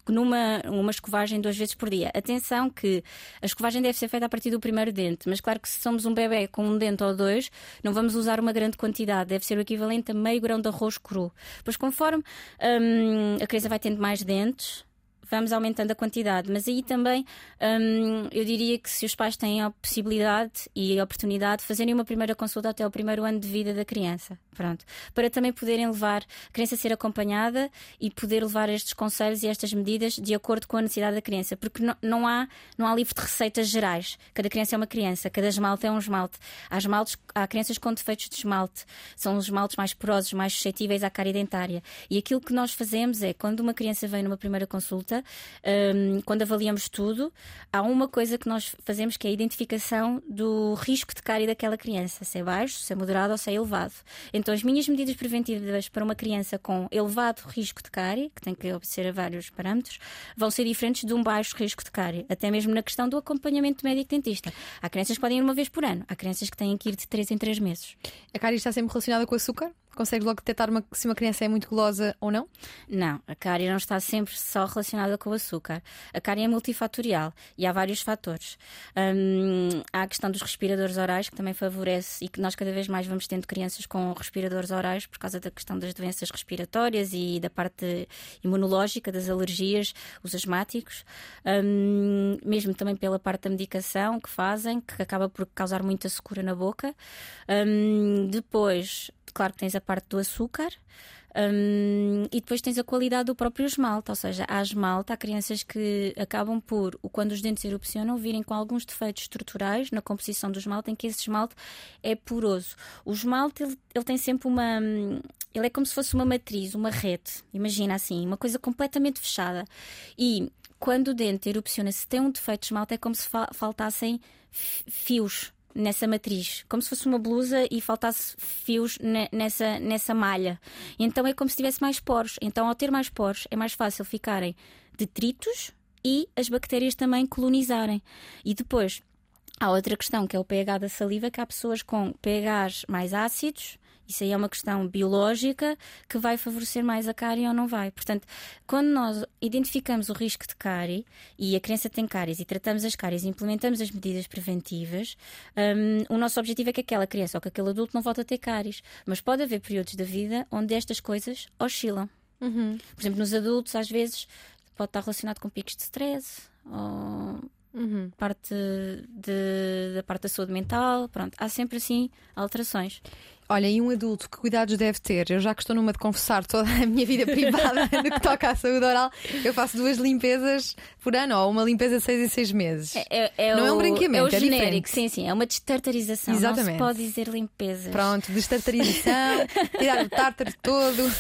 numa uma escovagem duas vezes por dia. Atenção que a escovagem deve ser feita a partir do primeiro dente, mas claro que se somos um bebê com um dente ou dois, não vamos usar uma grande quantidade, deve ser o equivalente a meio grão de arroz cru. Pois conforme hum, a criança vai tendo mais dentes, vamos aumentando a quantidade. Mas aí também hum, eu diria que se os pais têm a possibilidade e a oportunidade de fazerem uma primeira consulta até o primeiro ano de vida da criança, pronto, para também poderem levar a criança a ser acompanhada e poder levar estes conselhos e estas medidas de acordo com a necessidade da criança, porque não, não há não há livro de receitas gerais. Cada criança é uma criança, cada esmalte é um esmalte. Há esmaltes, há crianças com defeitos de esmalte, são os esmaltes mais porosos, mais suscetíveis à cárie dentária. E aquilo que nós fazemos é quando uma criança vem numa primeira consulta, um, quando avaliamos tudo, há uma coisa que nós fazemos que é a identificação do risco de cárie daquela criança, se é baixo, se é moderado ou se é elevado. Então, as minhas medidas preventivas para uma criança com elevado risco de cárie, que tem que observar vários parâmetros, vão ser diferentes de um baixo risco de cárie, até mesmo na questão do acompanhamento médico-dentista. Há crianças que podem ir uma vez por ano, há crianças que têm que ir de 3 em 3 meses. A cárie está sempre relacionada com o açúcar? Consegue logo detectar uma, se uma criança é muito gulosa ou não? Não, a cárie não está sempre só relacionada com o açúcar. A cárie é multifatorial e há vários fatores. Hum, há a questão dos respiradores orais, que também favorece e que nós cada vez mais vamos tendo crianças com respiradores orais por causa da questão das doenças respiratórias e da parte imunológica, das alergias, os asmáticos. Hum, mesmo também pela parte da medicação que fazem, que acaba por causar muita secura na boca. Hum, depois, claro que tens a parte do açúcar. Um, e depois tens a qualidade do próprio esmalte, ou seja, há esmalte, há crianças que acabam por, quando os dentes erupcionam, virem com alguns defeitos estruturais na composição do esmalte, em que esse esmalte é poroso. O esmalte, ele, ele tem sempre uma. Ele é como se fosse uma matriz, uma rede, imagina assim, uma coisa completamente fechada. E quando o dente erupciona, se tem um defeito de esmalte, é como se fa faltassem fios nessa matriz, como se fosse uma blusa e faltasse fios nessa, nessa malha. Então é como se tivesse mais poros. Então, ao ter mais poros, é mais fácil ficarem detritos e as bactérias também colonizarem. E depois, há outra questão que é o pH da saliva, que há pessoas com pHs mais ácidos isso aí é uma questão biológica que vai favorecer mais a cárie ou não vai. Portanto, quando nós identificamos o risco de cárie e a criança tem cáries e tratamos as cáries e implementamos as medidas preventivas, um, o nosso objetivo é que aquela criança ou que aquele adulto não volte a ter cáries. Mas pode haver períodos da vida onde estas coisas oscilam. Uhum. Por exemplo, nos adultos, às vezes, pode estar relacionado com picos de stress ou Uhum. parte de, da parte da saúde mental, pronto, há sempre assim alterações. Olha, e um adulto, que cuidados deve ter? Eu já que estou numa de confessar toda a minha vida privada no que toca à saúde oral, eu faço duas limpezas por ano, ou uma limpeza de seis em seis meses. É, é, é não o, é um branqueamento, é, o é genérico, diferente. sim, sim, é uma destartarização. Exatamente. Não se pode dizer limpezas. Pronto, destartarização, tirar o tártaro todo.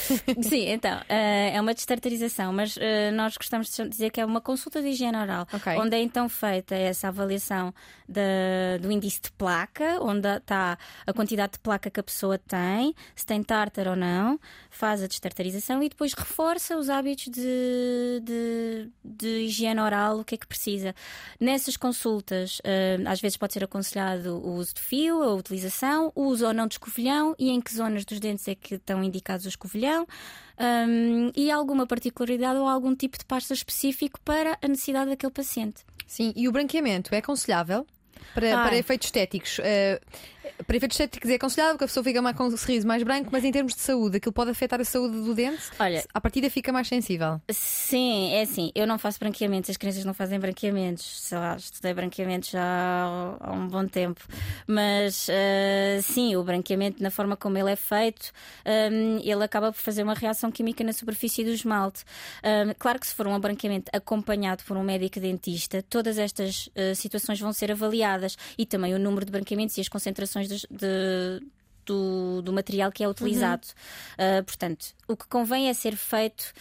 Sim, então, eh, é uma destartarização, mas eh, nós gostamos de dizer que é uma consulta de higiene oral, okay. onde é então feita essa avaliação de, do índice de placa, onde está a quantidade de placa que a pessoa pessoa tem, se tem tártaro ou não, faz a destartarização e depois reforça os hábitos de, de, de higiene oral, o que é que precisa. Nessas consultas, uh, às vezes pode ser aconselhado o uso de fio, a utilização, o uso ou não de escovilhão e em que zonas dos dentes é que estão indicados o escovilhão. Um, e alguma particularidade ou algum tipo de pasta específico para a necessidade daquele paciente. Sim, e o branqueamento é aconselhável? Para, para efeitos estéticos. Uh, para efeitos estéticos é aconselhável que a pessoa fica mais com um sorriso mais branco, mas em termos de saúde, aquilo pode afetar a saúde do dente? Olha, a partida fica mais sensível. Sim, é assim. Eu não faço branqueamentos, as crianças não fazem branqueamentos. Sei lá, estudei branqueamentos já há, um bom tempo. Mas uh, sim, o branqueamento, na forma como ele é feito, um, ele acaba por fazer uma reação química na superfície do esmalte. Um, claro que se for um branqueamento acompanhado por um médico dentista, todas estas uh, situações vão ser avaliadas e também o número de branqueamentos e as concentrações de, de do, do, material que é utilizado. Uhum. Uh, portanto, o que convém é ser feito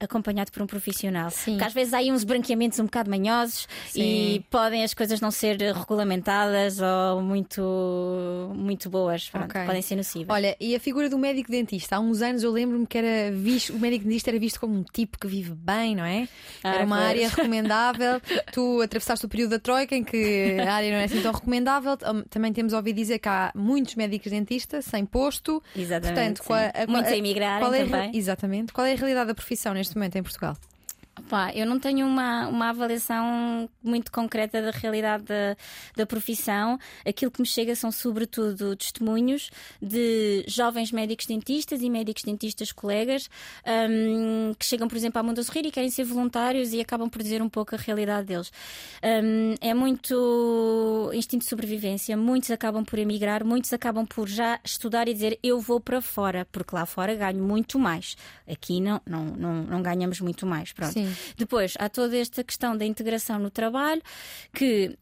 acompanhado por um profissional. Sim. Porque às vezes há aí uns branqueamentos um bocado manhosos Sim. e podem as coisas não ser regulamentadas ou muito, muito boas. Pronto, okay. Podem ser nocivas. Olha, e a figura do médico dentista? Há uns anos eu lembro-me que era visto, o médico dentista era visto como um tipo que vive bem, não é? Ah, era uma pois. área recomendável. tu atravessaste o período da Troika em que a área não é assim tão recomendável. Também temos ouvido dizer que há muitos médicos dentistas sem posto. Exatamente. Portanto, a, a, Muitos a, a emigrar é, também. Exatamente. Qual é a realidade da profissão neste neste momento em Portugal? Pá, eu não tenho uma, uma avaliação muito concreta da realidade da, da profissão. Aquilo que me chega são, sobretudo, testemunhos de jovens médicos dentistas e médicos dentistas colegas um, que chegam, por exemplo, à Mundo Sorrir e querem ser voluntários e acabam por dizer um pouco a realidade deles. Um, é muito instinto de sobrevivência. Muitos acabam por emigrar, muitos acabam por já estudar e dizer eu vou para fora, porque lá fora ganho muito mais. Aqui não, não, não, não ganhamos muito mais. Pronto. Sim. Depois, há toda esta questão da integração no trabalho que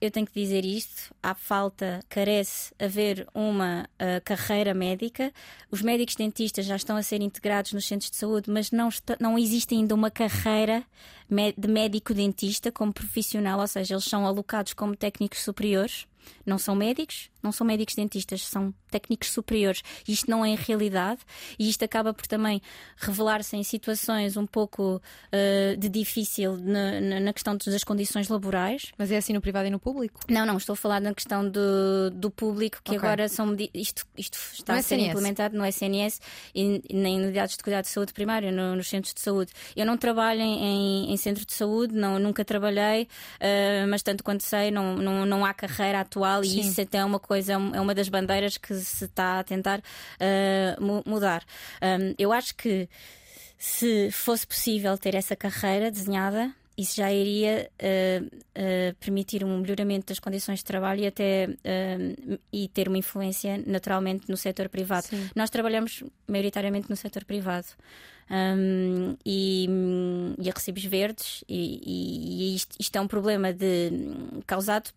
eu tenho que dizer isto: há falta, carece haver uma uh, carreira médica. Os médicos dentistas já estão a ser integrados nos centros de saúde, mas não, está, não existe ainda uma carreira de médico dentista como profissional, ou seja, eles são alocados como técnicos superiores. Não são médicos, não são médicos dentistas, são técnicos superiores. E isto não é realidade e isto acaba por também revelar-se em situações um pouco uh, de difícil na, na, questão das condições laborais. Mas é assim no privado e no público? Não, não, estou a falar na questão do, do público, que okay. agora são isto, isto está no a ser SNS. implementado no SNS e, e nem unidades de cuidado de saúde primário, no, nos centros de saúde. Eu não trabalho em, em centro de saúde, não, nunca trabalhei, uh, mas tanto quanto sei, não, não, não há carreira atual Sim. e isso até é uma coisa, é uma das bandeiras que se está a tentar uh, mudar. Um, eu acho que se fosse possível ter essa carreira desenhada, isso já iria uh, uh, permitir um melhoramento das condições de trabalho e até uh, e ter uma influência naturalmente no setor privado. Sim. Nós trabalhamos maioritariamente no setor privado um, e, e, a recibos verdes e, e, e isto, isto, é um problema de, causado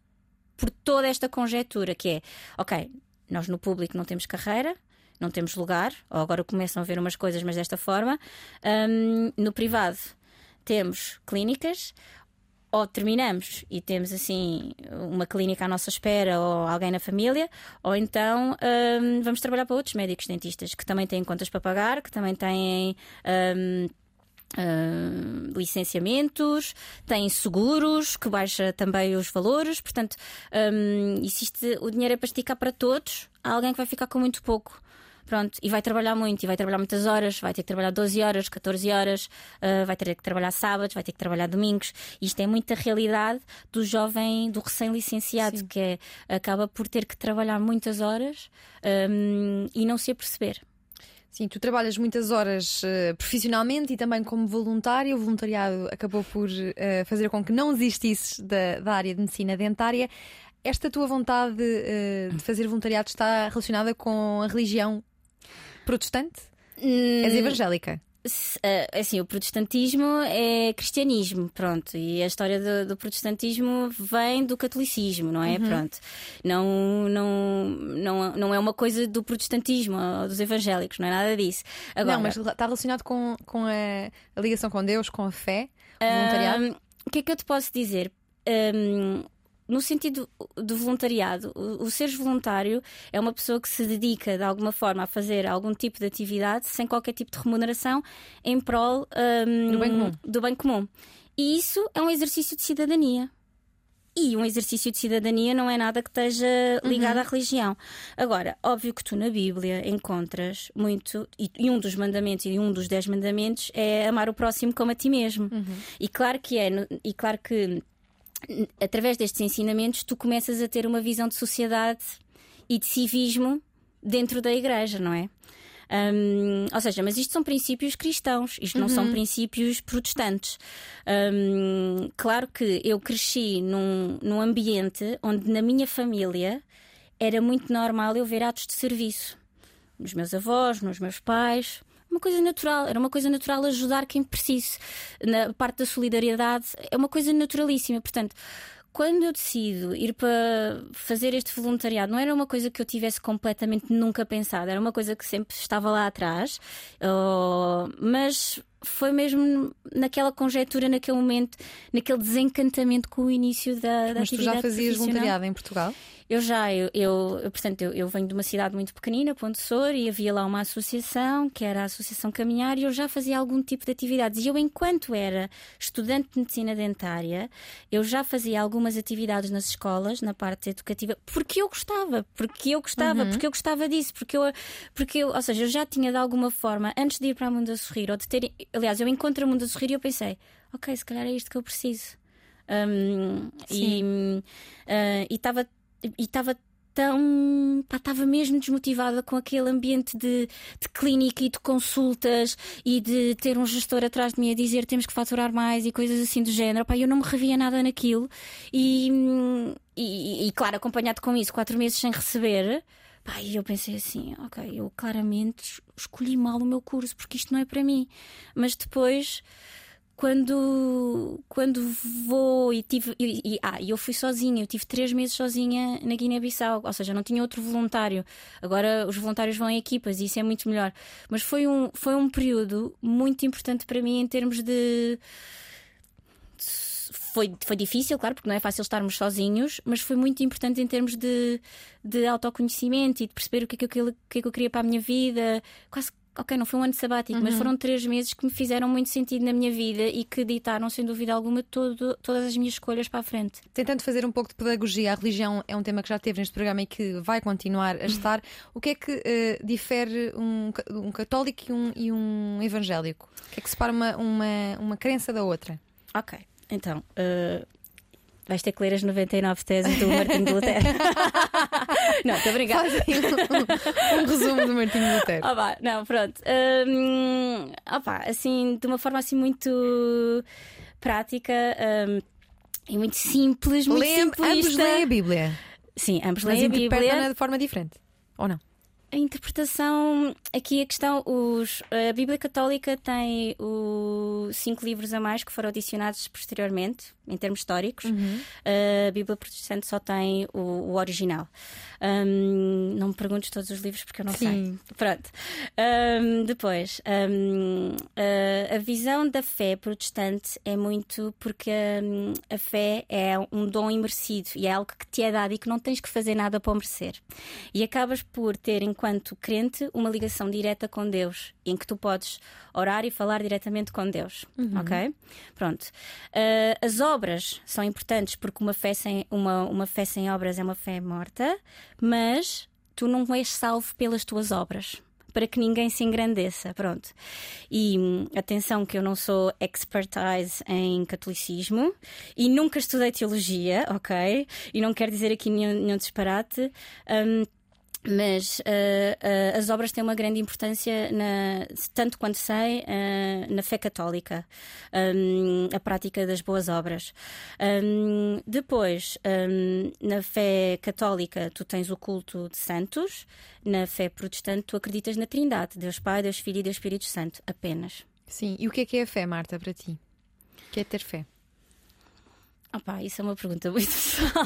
por toda esta conjetura que é, ok, nós no público não temos carreira, não temos lugar, ou agora começam a ver umas coisas, mas desta forma. Um, no privado temos clínicas, ou terminamos e temos assim uma clínica à nossa espera ou alguém na família, ou então um, vamos trabalhar para outros médicos dentistas que também têm contas para pagar, que também têm. Um, Uh, licenciamentos, têm seguros, que baixa também os valores, portanto, um, existe, o dinheiro é para esticar para todos, há alguém que vai ficar com muito pouco. Pronto, e vai trabalhar muito, e vai trabalhar muitas horas, vai ter que trabalhar 12 horas, 14 horas, uh, vai ter que trabalhar sábados, vai ter que trabalhar domingos. Isto é muita realidade do jovem, do recém-licenciado, que é, acaba por ter que trabalhar muitas horas um, e não se aperceber. Sim, tu trabalhas muitas horas uh, profissionalmente e também como voluntário. O voluntariado acabou por uh, fazer com que não existisses da, da, área de medicina dentária. Esta tua vontade uh, de fazer voluntariado está relacionada com a religião protestante? Hum... És evangélica? Uh, assim, o protestantismo é cristianismo, pronto, e a história do, do protestantismo vem do catolicismo, não é? Uhum. Pronto, não, não, não, não é uma coisa do protestantismo ou dos evangélicos, não é nada disso. Agora, não, mas está relacionado com, com a, a ligação com Deus, com a fé, o voluntariado? o que é que eu te posso dizer? Um, no sentido do voluntariado, o, o seres voluntário é uma pessoa que se dedica de alguma forma a fazer algum tipo de atividade sem qualquer tipo de remuneração em prol um, do, bem comum. do bem comum. E isso é um exercício de cidadania. E um exercício de cidadania não é nada que esteja ligado uhum. à religião. Agora, óbvio que tu na Bíblia encontras muito, e, e, um dos mandamentos e um dos dez mandamentos é amar o próximo como a ti mesmo. Uhum. E claro que é, e claro que através destes ensinamentos, tu começas a ter uma visão de sociedade e de civismo dentro da igreja, não é? Um, ou seja, mas isto são princípios cristãos, isto não são uhum. princípios protestantes. Um, claro que eu cresci num, num ambiente onde na minha família era muito normal eu ver atos de serviço. Nos meus avós, nos meus pais uma coisa natural, era uma coisa natural ajudar quem precise. Na parte da solidariedade é uma coisa naturalíssima. Portanto, quando eu decido ir para fazer este voluntariado, não era uma coisa que eu tivesse completamente nunca pensado, era uma coisa que sempre estava lá atrás, uh, mas foi mesmo naquela conjectura, naquele momento, naquele desencantamento com o início da, da mas tu já fazias voluntariado em Portugal? Eu já, eu, eu portanto, eu, eu, venho de uma cidade muito pequenina, Ponte Sor, e havia lá uma associação, que era a Associação Caminhar, e eu já fazia algum tipo de atividades. E eu, enquanto era estudante de medicina dentária, eu já fazia algumas atividades nas escolas, na parte educativa, porque eu gostava, porque eu gostava, uhum. porque eu gostava disso, porque eu, porque eu, ou seja, eu já tinha de alguma forma, antes de ir para a Mundo a Sorrir, ou de ter, aliás, eu encontro o mundo a sorrir e eu pensei, ok, se calhar é isto que eu preciso. Um, e uh, estava e estava tão. estava mesmo desmotivada com aquele ambiente de, de clínica e de consultas e de ter um gestor atrás de mim a dizer temos que faturar mais e coisas assim do género. Pá, eu não me revia nada naquilo e, e, e claro, acompanhado com isso, quatro meses sem receber. Pá, e eu pensei assim, ok, eu claramente escolhi mal o meu curso porque isto não é para mim. Mas depois quando, quando vou e tive. E, e, ah, eu fui sozinha, eu tive três meses sozinha na Guiné-Bissau, ou seja, não tinha outro voluntário. Agora os voluntários vão em equipas e isso é muito melhor. Mas foi um, foi um período muito importante para mim em termos de. Foi, foi difícil, claro, porque não é fácil estarmos sozinhos, mas foi muito importante em termos de, de autoconhecimento e de perceber o que é que eu, que é que eu queria para a minha vida. Quase ok, não foi um ano sabático, uhum. mas foram três meses que me fizeram muito sentido na minha vida e que ditaram, sem dúvida alguma, todo, todas as minhas escolhas para a frente. Tentando fazer um pouco de pedagogia, a religião é um tema que já teve neste programa e que vai continuar a estar. O que é que uh, difere um, um católico e um, e um, evangélico? O que é que separa uma, uma, uma crença da outra? Ok, então. Uh Vais ter que ler as 99 teses do Martinho de Lutero. não, estou a brincar. Um, um, resumo do Martinho de Lutero. Opa, não, pronto. Um, opa, assim, de uma forma assim muito prática um, e muito simples, muito Lê, Ambos leem a Bíblia. Sim, ambos leem a Bíblia. de forma diferente. Ou não? A interpretação, aqui a questão, os, a Bíblia Católica tem os cinco livros a mais que foram adicionados posteriormente, em termos históricos. Uhum. A Bíblia Protestante só tem o, o original. Um, não me perguntes todos os livros porque eu não Sim. sei. Pronto. Um, depois, um, a, a, visão da fé protestante é muito porque a fé é um dom imerecido e é algo que te é dado e que não tens que fazer nada para merecer. E acabas por ter enquanto crente, uma ligação direta com Deus, em que tu podes orar e falar diretamente com Deus. Uhum. Ok? Pronto. Uh, as obras são importantes porque uma fé, sem, uma, uma fé sem obras é uma fé morta, mas tu não és salvo pelas tuas obras para que ninguém se engrandeça, pronto. E hum, atenção que eu não sou expertise em catolicismo e nunca estudei teologia, ok? E não quero dizer aqui nenhum, nenhum disparate. Um, mas uh, uh, as obras têm uma grande importância, na, tanto quanto sei, uh, na fé católica, um, a prática das boas obras. Um, depois, um, na fé católica, tu tens o culto de santos, na fé protestante, tu acreditas na Trindade, Deus Pai, Deus Filho e Deus Espírito Santo, apenas. Sim, e o que é que é a fé, Marta, para ti? O que é ter fé? Opa, isso é uma pergunta muito pessoal.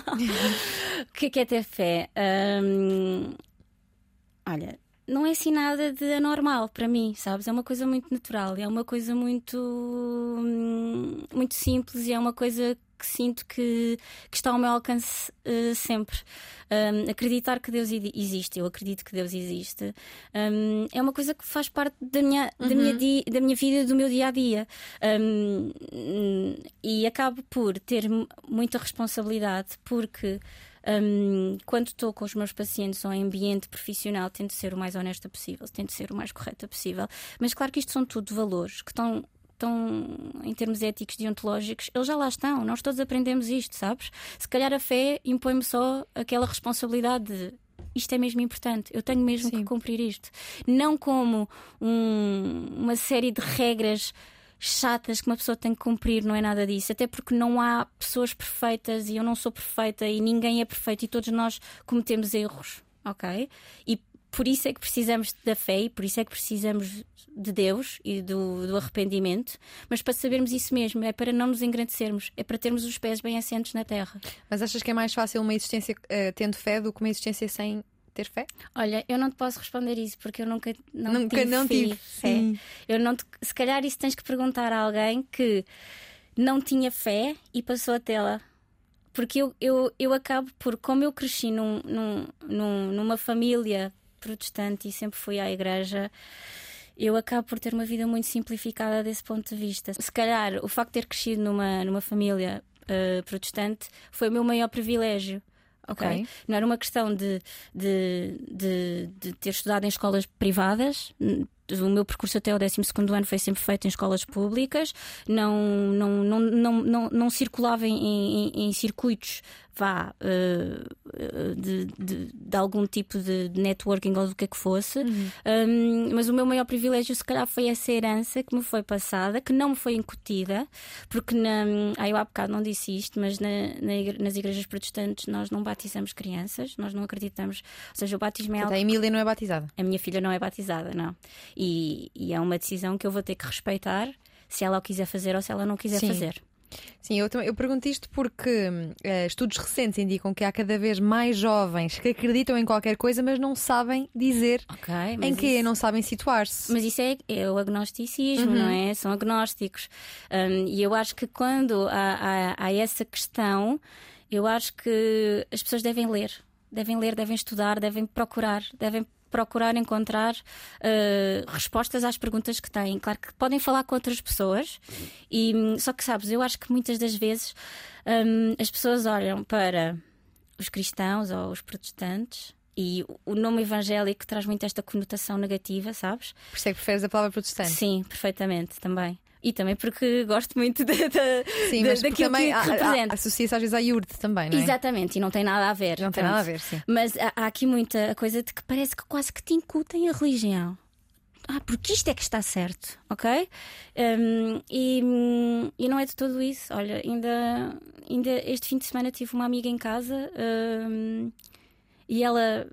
o que é, que é ter fé? Um, olha, não é assim nada de anormal para mim, sabes? É uma coisa muito natural, é uma coisa muito, hum, muito simples e é uma coisa que sinto que, que está ao meu alcance uh, sempre. Um, acreditar que Deus existe, eu acredito que Deus existe, um, é uma coisa que faz parte da minha, uhum. da, minha uhum. di, da minha vida, do meu dia a dia. Um, e acabo por ter muita responsabilidade porque. Um, quando estou com os meus pacientes ou em ambiente profissional, tento ser o mais honesta possível, tento ser o mais correta possível. Mas claro que isto são tudo valores que estão estão em termos éticos, deontológicos, eles já lá estão, nós todos aprendemos isto, sabes? Se calhar a fé impõe-me só aquela responsabilidade de isto é mesmo importante, eu tenho mesmo Sim. que cumprir isto. Não como um, uma série de regras chatas que uma pessoa tem que cumprir, não é nada disso. Até porque não há pessoas perfeitas e eu não sou perfeita e ninguém é perfeito e todos nós cometemos erros, ok? E por isso é que precisamos da fé e por isso é que precisamos de Deus e do, do, arrependimento, mas para sabermos isso mesmo, é para não nos engrandecermos, é para termos os pés bem assentes na terra. Mas achas que é mais fácil uma existência uh, tendo fé do que uma existência sem ter fé? Olha, eu não te posso responder isso porque eu nunca não nunca tive não tive fé. Eu não te, se calhar isso tens que perguntar a alguém que não tinha fé e passou a tê-la porque eu, eu, eu acabo por, como eu cresci num, num, num, numa família protestante e sempre fui à igreja, eu acabo por ter uma vida muito simplificada desse ponto de vista. Se calhar o facto de ter crescido numa, numa família uh, protestante foi o meu maior privilégio. Okay? ok. Não era uma questão de, de, de, de ter estudado em escolas privadas, o meu percurso até o 12 ano foi sempre feito em escolas públicas, não, não, não, não, não, não circulava em, em, em circuitos vá uh, de, de, de, algum tipo de networking ou do que é que fosse, uhum. um, mas o meu maior privilégio, se calhar, foi essa herança que me foi passada, que não me foi incutida, porque na, ah, eu há bocado não disse isto, mas na, na, nas igrejas protestantes nós não batizamos crianças, nós não acreditamos, ou seja, o batismo é algo. A Emília não é batizada. A minha filha não é batizada, não. E, e, é uma decisão que eu vou ter que respeitar se ela o quiser fazer ou se ela não quiser Sim. fazer. Sim, eu, eu pergunto isto porque uh, estudos recentes indicam que há cada vez mais jovens que acreditam em qualquer coisa, mas não sabem dizer okay, em que, não sabem situar-se. Mas isso é, é o agnosticismo, uhum. não é? São agnósticos. Um, e eu acho que quando há, há, há essa questão, eu acho que as pessoas devem ler devem ler, devem estudar, devem procurar, devem procurar encontrar uh, respostas às perguntas que têm. Claro que podem falar com outras pessoas, e, só que sabes, eu acho que muitas das vezes um, as pessoas olham para os cristãos ou os protestantes e o nome evangélico traz muito esta conotação negativa, sabes? Por isso é que preferes a palavra protestante? Sim, perfeitamente, também. E também porque gosto muito de, de, sim, mas daquilo também que representa. Associa-se às vezes à iurte também, não é? Exatamente, e não tem nada a ver. Não tem nada a ver, sim. Mas há, há aqui muita coisa de que parece que quase que te incutem a religião ah, porque isto é que está certo, ok? Um, e, e, não é de todo isso. Olha, ainda, ainda este fim de semana tive uma amiga em casa um, e ela,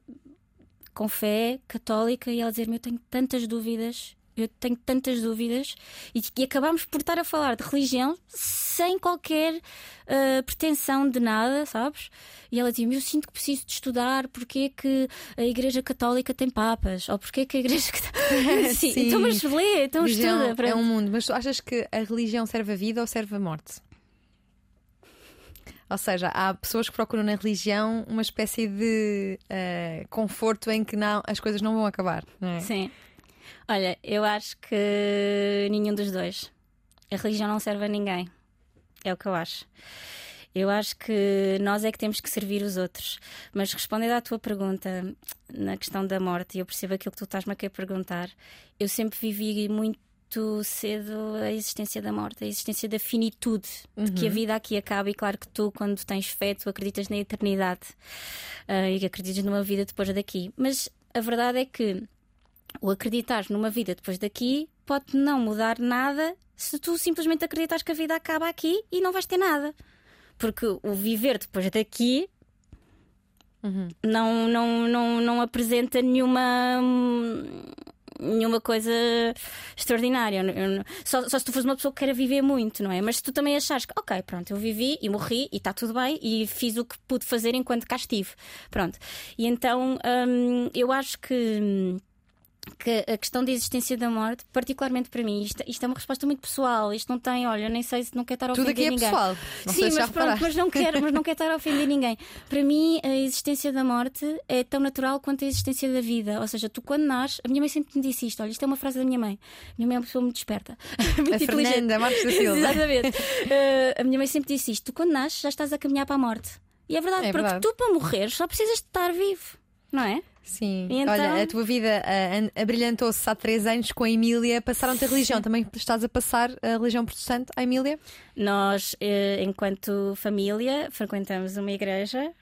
com fé católica, e ela dizer-me: Eu tenho tantas dúvidas eu tenho tantas dúvidas e, e acabamos por estar a falar de religião sem qualquer uh, pretensão de nada, sabes? E ela dizia: Eu sinto que preciso de estudar porque é que a Igreja Católica tem papas, ou porque é que a Igreja Católica. Sim, Sim. então, mas lê, então religião estuda. É um mundo, mas tu achas que a religião serve a vida ou serve a morte? Ou seja, há pessoas que procuram na religião uma espécie de uh, conforto em que não, as coisas não vão acabar. Não é? Sim. Olha, eu acho que nenhum dos dois. A religião não serve a ninguém. É o que eu acho. Eu acho que nós é que temos que servir os outros. Mas respondendo à tua pergunta na questão da morte, e eu percebo aquilo que tu estás-me a querer perguntar, eu sempre vivi muito cedo a existência da morte, a existência da finitude, uhum. de que a uhum. vida aqui acaba. E claro que tu, quando tens fé, tu acreditas na eternidade uh, e acreditas numa vida depois daqui. Mas a verdade é que o acreditar numa vida depois daqui pode não mudar nada se tu simplesmente acreditas que a vida acaba aqui e não vais ter nada. Porque o viver depois daqui uhum. não, não, não, não apresenta nenhuma. Nenhuma coisa extraordinária. Só, só se tu fores uma pessoa que queira viver muito, não é? Mas se tu também achares que, ok, pronto, eu vivi e morri e está tudo bem e fiz o que pude fazer enquanto cá estive. Pronto. E então hum, eu acho que que a questão da existência da morte, particularmente para mim, isto, isto, é uma resposta muito pessoal. Isto não tem, olha, nem sei se não quer estar a ofender Tudo aqui é ninguém. pessoal. Não Sim, mas, pronto, mas não quero, mas não quero estar a ofender ninguém. Para mim, a existência da morte é tão natural quanto a existência da vida. Ou seja, tu quando nasces, a minha mãe sempre me disse isto. Olha, isto é uma frase da minha mãe. A minha mãe é uma pessoa muito desperta, muito a inteligente. Fernanda Marques da Silva. Exatamente. Uh, a minha mãe sempre disse isto. Tu quando nasces já estás a caminhar para a morte. E é verdade, é porque verdade. tu para morrer só precisas de estar vivo, não é? Sim, então... olha, a tua vida uh, abrilhantou-se há três anos com a Emília. Passaram-te a religião. Também estás a passar a religião protestante à Emília? Nós, uh, enquanto família, frequentamos uma igreja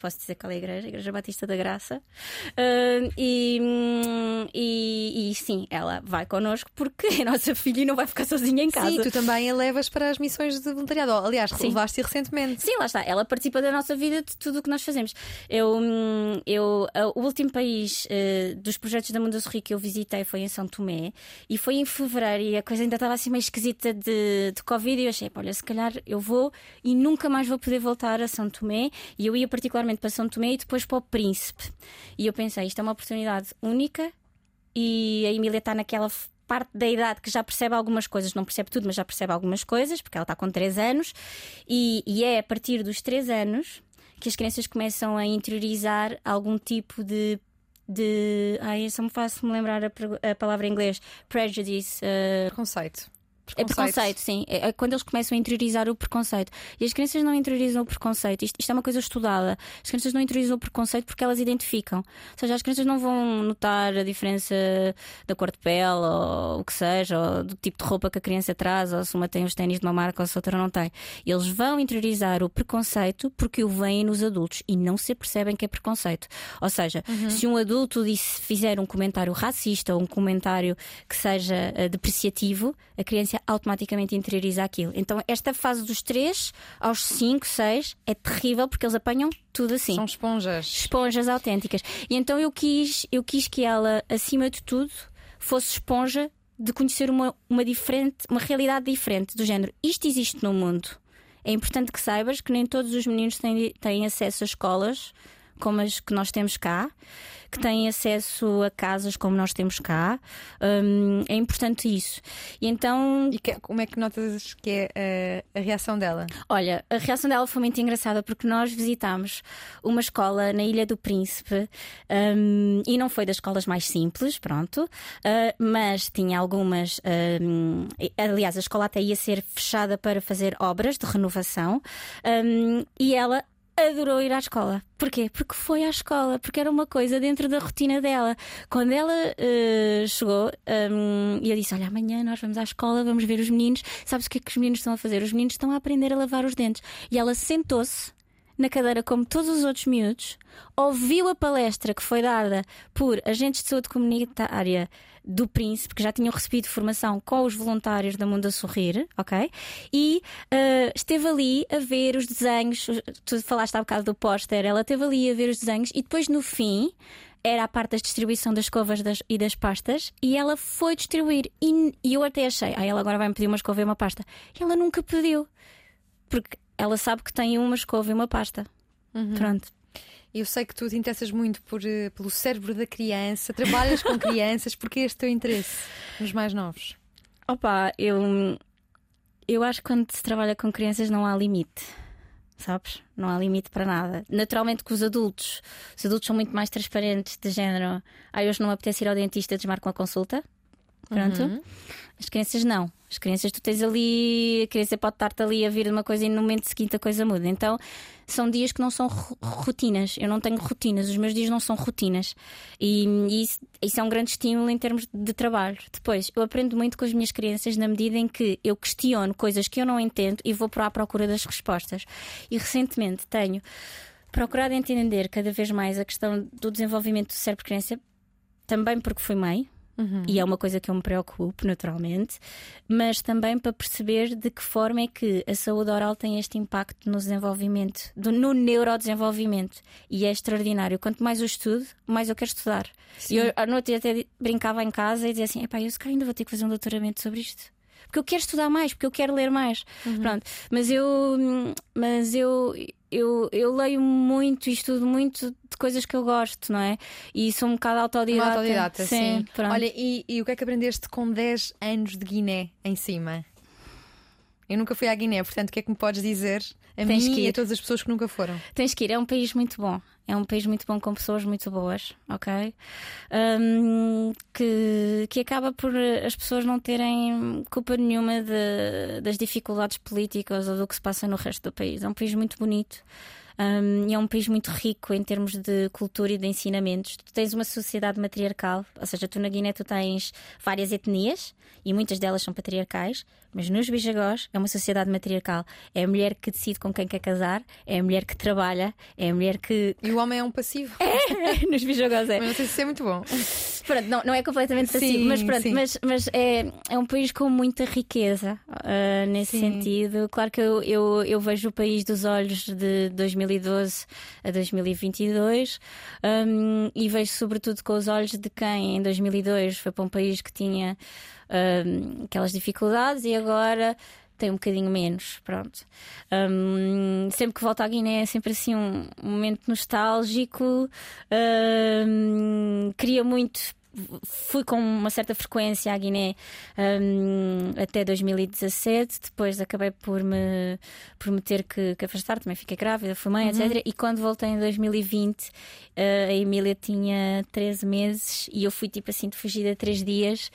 posso dizer qual é a igreja, a Igreja Batista da Graça. Uh, e, e, e, sim, ela vai connosco porque é nossa filha e não vai ficar sozinha em casa. Sim, tu também a levas para as missões de voluntariado. Aliás, relevaste recentemente. Sim, lá está. Ela participa da nossa vida de tudo o que nós fazemos. Eu, eu, o último país uh, dos projetos da Mundo Sorri que eu visitei foi em São Tomé e foi em fevereiro e a coisa ainda estava assim meio esquisita de, de Covid e eu achei, olha, se calhar eu vou e nunca mais vou poder voltar a São Tomé e eu ia particularmente primeiramente para São Tomé e depois para o Príncipe. E eu pensei, isto é uma oportunidade única e a Emília está naquela parte da idade que já percebe algumas coisas, não percebe tudo, mas já percebe algumas coisas, porque ela está com 3 anos, e, e é a partir dos 3 anos que as crianças começam a interiorizar algum tipo de de. Ai, só me faço-me lembrar a, a, palavra em inglês. Prejudice. Uh... Preconceito. É preconceito, sim. É, é, quando eles começam a interiorizar o preconceito. E as crianças não interiorizam o preconceito. Isto, isto, é uma coisa estudada. As crianças não interiorizam o preconceito porque elas identificam. Ou seja, as crianças não vão notar a diferença da cor de pele ou o que seja, ou do tipo de roupa que a criança traz, ou se uma tem os ténis de uma marca ou se outra não tem. Eles vão interiorizar o preconceito porque o veem nos adultos e não se percebem que é preconceito. Ou seja, uhum. se um adulto disse, fizer um comentário racista ou um comentário que seja uh, depreciativo, a criança automaticamente interioriza aquilo. Então, esta fase dos 3 aos 5, 6 é terrível porque eles apanham tudo assim. São esponjas. Esponjas autênticas. E então eu quis, eu quis que ela, acima de tudo, fosse esponja de conhecer uma, uma, diferente, uma realidade diferente do género. Isto existe no mundo. É importante que saibas que nem todos os meninos têm, têm acesso a escolas como as que nós temos cá que têm acesso a casas como nós temos cá. Um, é importante isso. E então. E que, como é que notas que é a, a reação dela? Olha, a reação dela foi muito engraçada porque nós visitámos uma escola na Ilha do Príncipe um, e não foi das escolas mais simples, pronto, uh, mas tinha algumas. Um, aliás, a escola até ia ser fechada para fazer obras de renovação e ela adorou ir à escola. Porquê? Porque foi à escola, porque era uma coisa dentro da rotina dela. Quando ela uh, chegou um, e eu disse: Olha, amanhã nós vamos à escola, vamos ver os meninos. Sabes o que é que os meninos estão a fazer? Os meninos estão a aprender a lavar os dentes. E ela sentou-se na cadeira como todos os outros miúdos, ouviu a palestra que foi dada por agentes de saúde comunitária do Príncipe, que já tinham recebido formação com os voluntários da Mundo a Sorrir, ok? E uh, esteve ali a ver os desenhos, tu falaste há bocado do póster, ela esteve ali a ver os desenhos e depois no fim era a parte da distribuição das escovas das, e das pastas e ela foi distribuir. E, e eu até achei, ah, ela agora vai me pedir uma escova e uma pasta. E ela nunca pediu, porque ela sabe que tem uma escova e uma pasta. Uhum. Pronto. Eu sei que tu te interessas muito por, eh, pelo cérebro da criança, trabalhas com crianças, porque é este teu interesse nos mais novos? Opa, eu, eu acho que quando se trabalha com crianças não há limite. Sabes? Não há limite para nada. Naturalmente que os adultos, os adultos são muito mais transparentes, de género. Ah, hoje não apetece ir ao dentista, desmarcam a consulta. Pronto. Uhum. As crianças não. As crianças tu tens ali, a criança pode estar-te ali a vir de uma coisa e no momento seguinte a coisa muda. Então são dias que não são rotinas. Eu não tenho rotinas, os meus dias não são rotinas. E, e isso, isso, é um grande estímulo em termos de trabalho. Depois, eu aprendo muito com as minhas crianças na medida em que eu questiono coisas que eu não entendo e vou para a procura das respostas. E recentemente tenho procurado entender cada vez mais a questão do desenvolvimento do cérebro-criança, também porque fui mãe Uhum. E é uma coisa que eu me preocupo, naturalmente, mas também para perceber de que forma é que a saúde oral tem este impacto no desenvolvimento, do, no neurodesenvolvimento. E é extraordinário. Quanto mais eu estudo, mais eu quero estudar. E eu à noite até brincava em casa e dizia assim: epá, eu se calhar ainda vou ter que fazer um doutoramento sobre isto porque eu quero estudar mais, porque eu quero ler mais. Uhum. Pronto, mas eu, mas eu, eu, eu leio muito e estudo muito de coisas que eu gosto, não é? E sou um bocado autodidata. Uma autodidata, sim. sim. Olha, e, e o que é que aprendeste com 10 anos de Guiné em cima? Eu nunca fui à Guiné, portanto, o que é que me podes dizer a Tens mim e a todas as pessoas que nunca foram? Tens que ir, é um país muito bom. É um país muito bom com pessoas muito boas, ok? Um, que, que acaba por as pessoas não terem culpa nenhuma de, das dificuldades políticas ou do que se passa no resto do país. É um país muito bonito. Um, e é um país muito rico em termos de cultura e de ensinamentos. Tu tens uma sociedade matriarcal, ou seja, tu na Guiné tu tens várias etnias e muitas delas são patriarcais, mas nos Bijagós é uma sociedade matriarcal. É a mulher que decide com quem quer casar, é a mulher que trabalha, é a mulher que. E o homem é um passivo. É, nos Bijagós é. Mas não sei se isso é muito bom. Pronto, não, não é completamente passivo, sim, mas pronto, mas, mas é, é um país com muita riqueza uh, nesse sim. sentido. Claro que eu, eu, eu, vejo o país dos olhos de 2012 a 2022 um, e vejo sobretudo com os olhos de quem em 2002 foi para um país que tinha aquelas dificuldades e agora tem um bocadinho menos, pronto. Um, sempre que volto à Guiné é sempre assim um, um momento nostálgico. Um, queria muito fui com uma certa frequência à Guiné um, até 2017, depois acabei por me, por me ter que, que afastar, também fiquei grávida, fui mãe, uhum. etc. E quando voltei em 2020, uh, a Emília tinha 13 meses e eu fui tipo assim de fugida três dias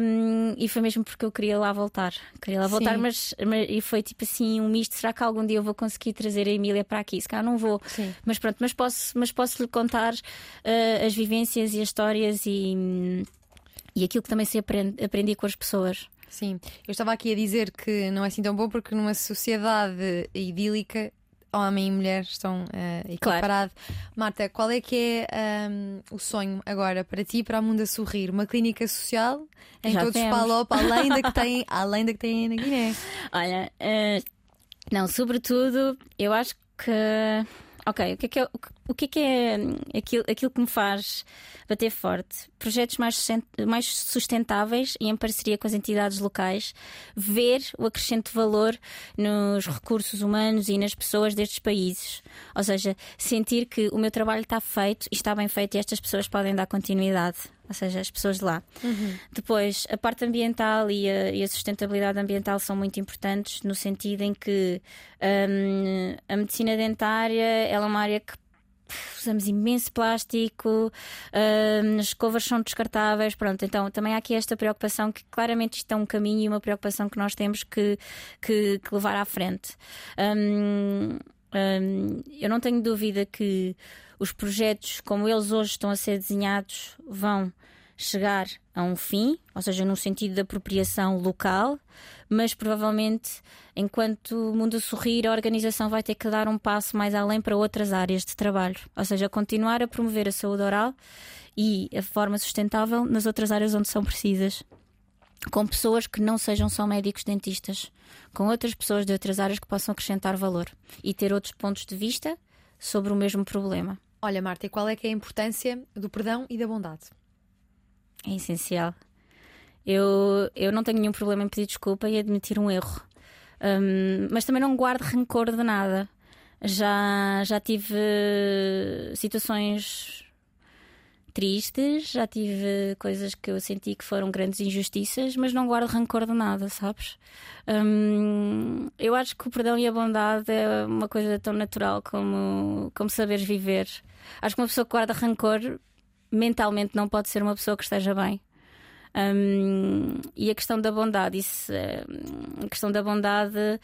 um, e foi mesmo porque eu queria lá voltar. Queria lá voltar, mas, mas, e foi tipo assim um misto. Será que algum dia eu vou conseguir trazer a Emília para aqui? Se calhar não vou, Sim. mas pronto, mas posso, mas posso lhe contar uh, as vivências e as histórias e, e aquilo que também se aprende, aprendi com as pessoas. Sim, eu estava aqui a dizer que não é assim tão bom porque numa sociedade idílica homem e mulher estão uh, equiparados. Claro. Marta, qual é que é um, o sonho agora para ti para o mundo a sorrir? Uma clínica social em Já todos os Palop, além da que tem, além da que tem na Guiné? Olha, uh, não, sobretudo, eu acho que ok, o que é que é, o que é, que é aquilo, aquilo que me faz bater forte? Projetos mais, mais sustentáveis e em parceria com as entidades locais, ver o acrescente valor nos recursos humanos e nas pessoas destes países. Ou seja, sentir que o meu trabalho está feito e está bem feito e estas pessoas podem dar continuidade ou seja, as pessoas de lá. Uhum. Depois, a parte ambiental e a, e a, sustentabilidade ambiental são muito importantes no sentido em que um, a medicina dentária ela é uma área que usamos imenso plástico, as escovas são descartáveis, pronto, então também há aqui esta preocupação que claramente isto é um caminho e uma preocupação que nós temos que, que, que levar à frente. Um, um, eu não tenho dúvida que os projetos como eles hoje estão a ser desenhados vão chegar a um fim, ou seja, no sentido de apropriação local, mas provavelmente, enquanto o mundo sorrir, a organização vai ter que dar um passo mais além para outras áreas de trabalho, ou seja, continuar a promover a saúde oral e a forma sustentável nas outras áreas onde são precisas. Com pessoas que não sejam só médicos dentistas, com outras pessoas de outras áreas que possam acrescentar valor e ter outros pontos de vista sobre o mesmo problema. Olha, Marta, e qual é que é a importância do perdão e da bondade? É essencial. Eu, eu não tenho nenhum problema em pedir desculpa e admitir um erro. Um, mas também não guardo rancor de nada. Já, já tive situações tristes, já tive coisas que eu senti que foram grandes injustiças, mas não guardo rancor de nada, sabes? Hum, eu acho que o perdão e a bondade é uma coisa tão natural como, como saberes viver. Acho que uma pessoa que guarda rancor mentalmente não pode ser uma pessoa que esteja bem. Um, e a questão da bondade, isso, a questão da bondade,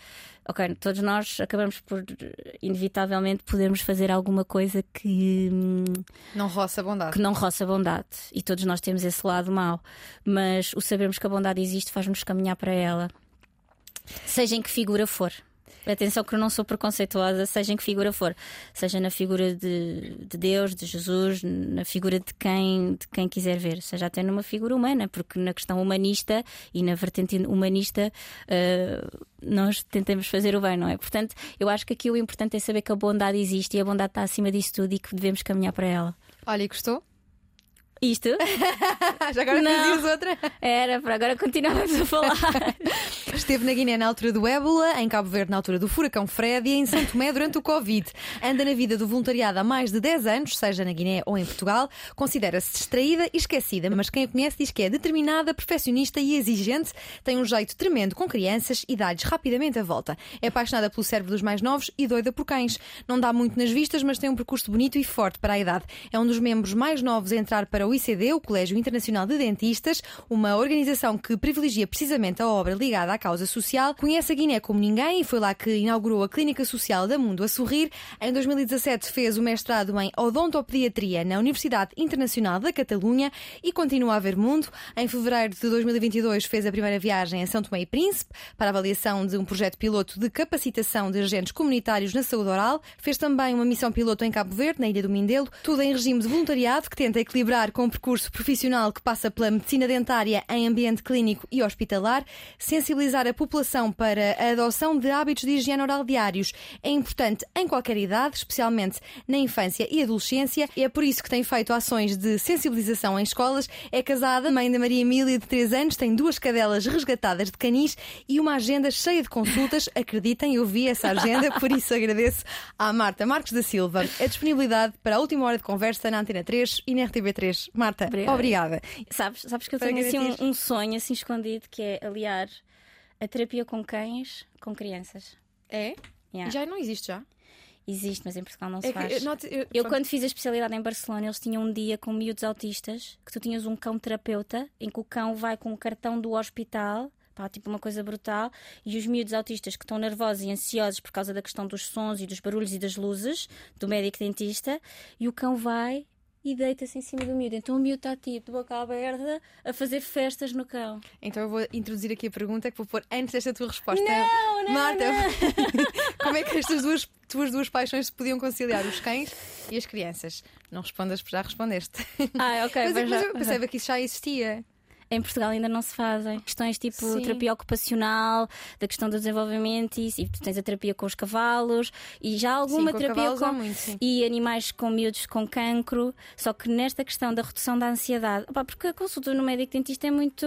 ok, todos nós acabamos por inevitavelmente podermos fazer alguma coisa que não roça bondade. Que não roça bondade. E todos nós temos esse lado mau. Mas o sabermos que a bondade existe faz-nos caminhar para ela. Seja em que figura for. Atenção que eu não sou preconceituosa, seja em que figura for, seja na figura de, de Deus, de Jesus, na figura de quem, de quem quiser ver, seja até numa figura humana, porque na questão humanista e na vertente humanista uh, nós tentamos fazer o bem, não é? Portanto, eu acho que aqui o importante é saber que a bondade existe e a bondade está acima disso tudo e que devemos caminhar para ela. Olha, e gostou? Isto? Já agora não. outra? Era, para agora continuávamos a falar. Esteve na Guiné na altura do ébola, em Cabo Verde na altura do furacão Fred e em São Tomé durante o Covid. Anda na vida do voluntariado há mais de 10 anos, seja na Guiné ou em Portugal. Considera-se distraída e esquecida, mas quem a conhece diz que é determinada, perfeccionista e exigente. Tem um jeito tremendo com crianças e dá-lhes rapidamente a volta. É apaixonada pelo cérebro dos mais novos e doida por cães. Não dá muito nas vistas, mas tem um percurso bonito e forte para a idade. É um dos membros mais novos a entrar para o ICD, o Colégio Internacional de Dentistas, uma organização que privilegia precisamente a obra ligada à causa social. Conhece a Guiné como ninguém e foi lá que inaugurou a Clínica Social da Mundo a Sorrir. Em 2017 fez o mestrado em Odontopediatria na Universidade Internacional da Catalunha e continua a ver mundo. Em fevereiro de 2022 fez a primeira viagem a São Tomé e Príncipe para avaliação de um projeto piloto de capacitação de agentes comunitários na saúde oral. Fez também uma missão piloto em Cabo Verde, na Ilha do Mindelo, tudo em regime de voluntariado que tenta equilibrar com um percurso profissional que passa pela medicina dentária em ambiente clínico e hospitalar, sensibilizar a população para a adoção de hábitos de higiene oral diários é importante em qualquer idade, especialmente na infância e adolescência. É por isso que tem feito ações de sensibilização em escolas. É casada, mãe da Maria Emília, de 3 anos, tem duas cadelas resgatadas de canis e uma agenda cheia de consultas. Acreditem, eu vi essa agenda, por isso agradeço à Marta Marques da Silva a disponibilidade para a última hora de conversa na Antena 3 e na RTV3. Marta, obrigada. obrigada. Sabes, sabes que eu tenho assim um, um sonho assim escondido que é aliar a terapia com cães com crianças. É? Yeah. Já não existe já? Existe, mas em Portugal não se é faz. eu, eu, eu quando fiz a especialidade em Barcelona, eles tinham um dia com miúdos autistas que tu tinhas um cão terapeuta em que o cão vai com o cartão do hospital Pá, tipo uma coisa brutal. E os miúdos autistas que estão nervosos e ansiosos por causa da questão dos sons e dos barulhos e das luzes do médico dentista, e o cão vai e deita-se em cima do miúdo. Então o miúdo está tipo de boca aberta a fazer festas no cão. Então eu vou introduzir aqui a pergunta que vou pôr antes desta tua resposta. Não, não, Marta, não. como é que estas duas tuas duas paixões se podiam conciliar, os cães e as crianças? Não respondas, já respondeste. Ah, ok. mas, mas, mas eu percebo que isso já existia em Portugal ainda não se fazem. Questões tipo Sim. terapia ocupacional, da questão do desenvolvimento, e, e tu tens a terapia com os cavalos, e já alguma sim, terapia com, com muito, e animais com miúdos com cancro. Só que nesta questão da redução da ansiedade, opa, porque a consulta no médico dentista é muito.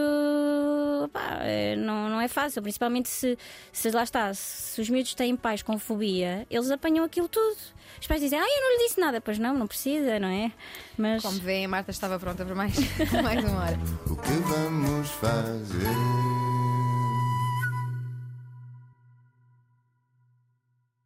Opa, é, não, não é fácil, principalmente se, se lá está, se os miúdos têm pais com fobia, eles apanham aquilo tudo. Os pais dizem, ah, eu não lhe disse nada. Pois não, não precisa, não é? Mas... Como veem, a Marta estava pronta para mais, mais uma hora. O que vamos fazer?